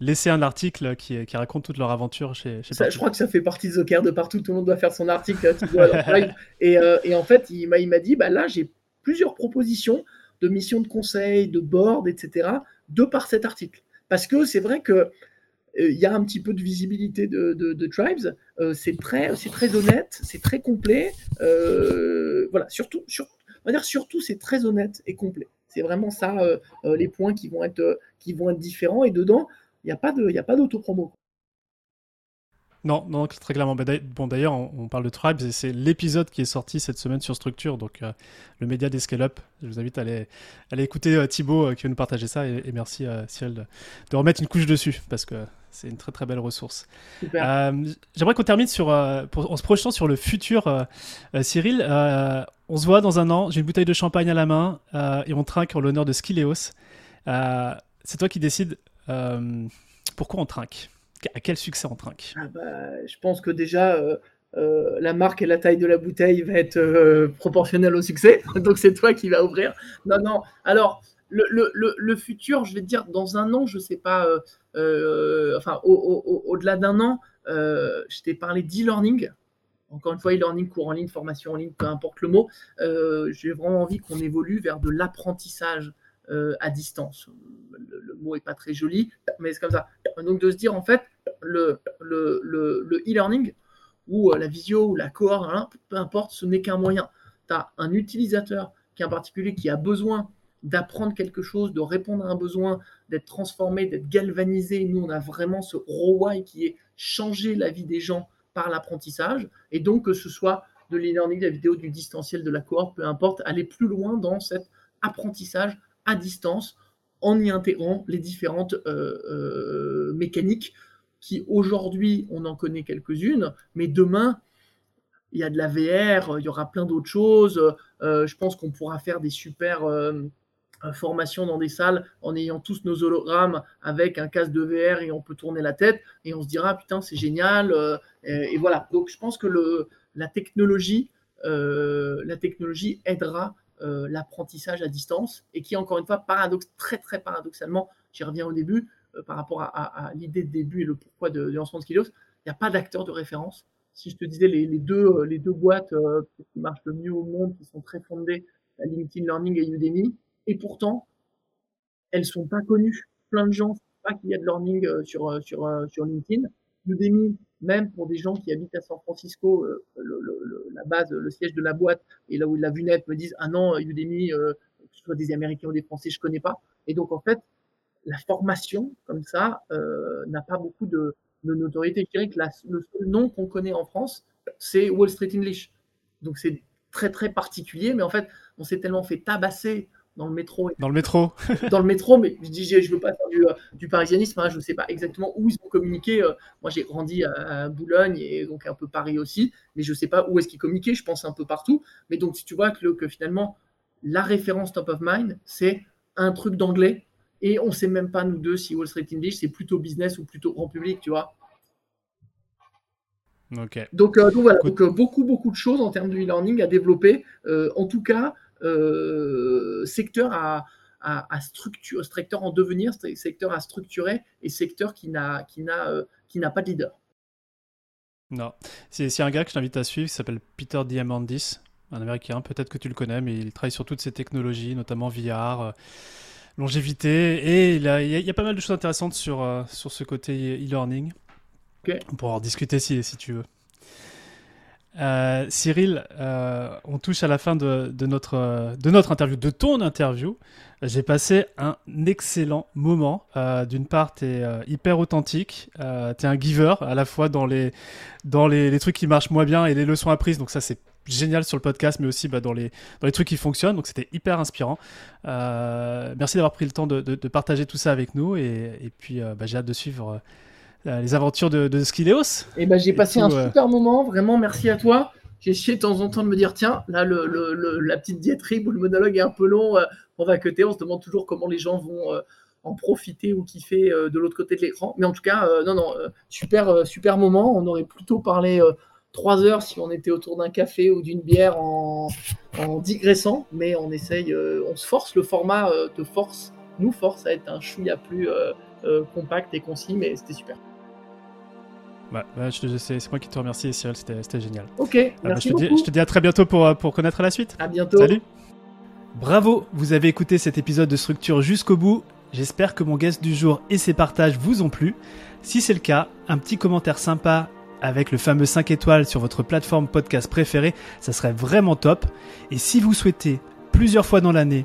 laisser un article qui, qui, raconte toute leur aventure chez, chez Je crois que ça fait partie de Zoker de partout, tout le monde doit faire son article. <laughs> et, et, en fait, il m'a dit, bah, là, j'ai plusieurs propositions de missions de conseil, de board, etc., de par cet article. Parce que c'est vrai que il y a un petit peu de visibilité de, Tribes. Euh, c'est très, c'est très honnête, c'est très complet. Euh, voilà, surtout, sur, on va dire surtout, c'est très honnête et complet. C'est vraiment ça euh, les points qui vont être, qui vont être différents. Et dedans, il n'y a pas de, il a pas d'autopromo. Non, non, très clairement. Bah, bon, d'ailleurs, on, parle de Tribes et c'est l'épisode qui est sorti cette semaine sur Structure, donc le média des scale-up. Je vous invite à aller, aller écouter Thibaut qui va nous partager ça et, merci Cyril de, de, remettre une couche dessus parce que c'est une très très belle ressource. Euh, j'aimerais qu'on termine sur, euh, en se projetant sur le futur, euh, Cyril. on se voit dans un an, j'ai une bouteille de champagne à la main et on trinque en l'honneur de Skileos. c'est toi qui décides pourquoi on trinque? À quel succès on trinque? Ah bah, Je pense que déjà, la marque et la taille de la bouteille va être proportionnelle au succès. <laughs> Donc c'est toi qui vas ouvrir. Non, non. Alors, le, le, futur, je vais te dire, dans un an, je ne sais pas, euh, euh, enfin, au-delà d'un an, euh, je t'ai parlé d'e-learning. Encore une fois, e-learning, cours en ligne, formation en ligne, peu importe le mot. J'ai vraiment envie qu'on évolue vers de l'apprentissage à distance. Le, mot est pas très joli, mais c'est comme ça. Donc de se dire, en fait, le e-learning, ou la visio ou la cohort, hein, peu importe, ce n'est qu'un moyen. Tu as un utilisateur qui est en particulier qui a besoin d'apprendre quelque chose, de répondre à un besoin, d'être transformé, d'être galvanisé. Nous, on a vraiment ce ROI qui est changer la vie des gens par l'apprentissage. Et donc, que ce soit de l'e-learning, de la vidéo, du distanciel, de la cohorte, peu importe, aller plus loin dans cet apprentissage à distance en y intégrant les différentes euh, euh, mécaniques qui aujourd'hui, on en connaît quelques-unes, mais demain, il y a de la VR, il y aura plein d'autres choses. Euh, je pense qu'on pourra faire des super formations dans des salles en ayant tous nos hologrammes avec un casque de VR et on peut tourner la tête et on se dira putain c'est génial et, voilà. Donc je pense que la technologie, la technologie aidera euh, l'apprentissage à distance et qui, encore une fois, paradoxe, très très paradoxalement, j'y reviens au début, euh, par rapport à, l'idée de début et le pourquoi de, du lancement de Skillos, il n'y a pas d'acteur de référence. Si je te disais les, deux, euh, les deux boîtes qui marchent le mieux au monde, qui sont très fondées, LinkedIn Learning et Udemy, et pourtant, elles sont pas connues. Plein de gens ne savent pas qu'il y a de learning sur, sur, sur LinkedIn. Udemy, même pour des gens qui habitent à San Francisco, euh, la base, le siège de la boîte, et là où la vue nette me disent ah non Udemy, euh, que ce soit des Américains ou des Français, je connais pas. Et donc en fait, la formation comme ça euh, n'a pas beaucoup de, notoriété. Je dirais que le seul nom qu'on connaît en France, c'est Wall Street English. Donc c'est très très particulier, mais en fait, on s'est tellement fait tabasser dans le métro. Dans le métro. <laughs> dans le métro, mais je dis, je veux pas faire du, euh, parisianisme, hein, je ne sais pas exactement où ils ont communiqué. Euh. moi, j'ai grandi à, Boulogne et donc un peu Paris aussi, mais je ne sais pas où est-ce qu'ils communiquaient, je pense un peu partout. Mais donc, si tu vois que, que finalement, la référence top of mind, c'est un truc d'anglais et on ne sait même pas, nous deux, si Wall Street English, c'est plutôt business ou plutôt grand public, tu vois. Ok. Donc, euh, donc voilà, donc, beaucoup, beaucoup de choses en termes de e-learning à développer. en tout cas, secteur à, à, structure, secteur en devenir, secteur à structurer et secteur qui n'a qui n'a euh, qui n'a pas de leader. Non, c'est un gars que je t'invite à suivre, qui s'appelle Peter Diamandis, un américain, peut-être que tu le connais, mais il travaille sur toutes ces technologies, notamment VR, euh, longévité, et il, a, il, y a, pas mal de choses intéressantes sur, sur ce côté e-learning. On pourra en discuter si, si tu veux. Euh, Cyril, euh, on touche à la fin de, notre, interview, de ton interview. J'ai passé un excellent moment. Euh, d'une part, tu es hyper authentique, tu es un giver à la fois dans, les, dans les, trucs qui marchent moins bien et les leçons apprises. Donc ça, c'est génial sur le podcast, mais aussi bah, dans, les, dans les trucs qui fonctionnent. Donc c'était hyper inspirant. merci d'avoir pris le temps de, partager tout ça avec nous. Et, puis bah, j'ai hâte de suivre les aventures de, de Skileos. Et eh ben, j'ai passé un euh, super moment, vraiment merci à toi. J'ai essayé de temps en temps de me dire, tiens, là, le, le, la petite diatribe ou le monologue est un peu long, euh, on va cuter, on se demande toujours comment les gens vont en profiter ou kiffer de l'autre côté de l'écran. Mais en tout cas, non, non, super, super moment. On aurait plutôt parlé trois heures si on était autour d'un café ou d'une bière en, en, digressant, mais on essaye, on se force, le format te force, nous force à être un chouïa plus compact et concis, mais c'était super. Bah, c'est moi qui te remercie, Cyril, c'était génial. Ok, ah, bah, merci je, te dis, je, te dis, à très bientôt pour, pour connaître la suite. À bientôt. Salut. Bravo, vous avez écouté cet épisode de Structure jusqu'au bout. J'espère que mon guest du jour et ses partages vous ont plu. Si c'est le cas, un petit commentaire sympa avec le fameux 5 étoiles sur votre plateforme podcast préférée, ça serait vraiment top. Et si vous souhaitez plusieurs fois dans l'année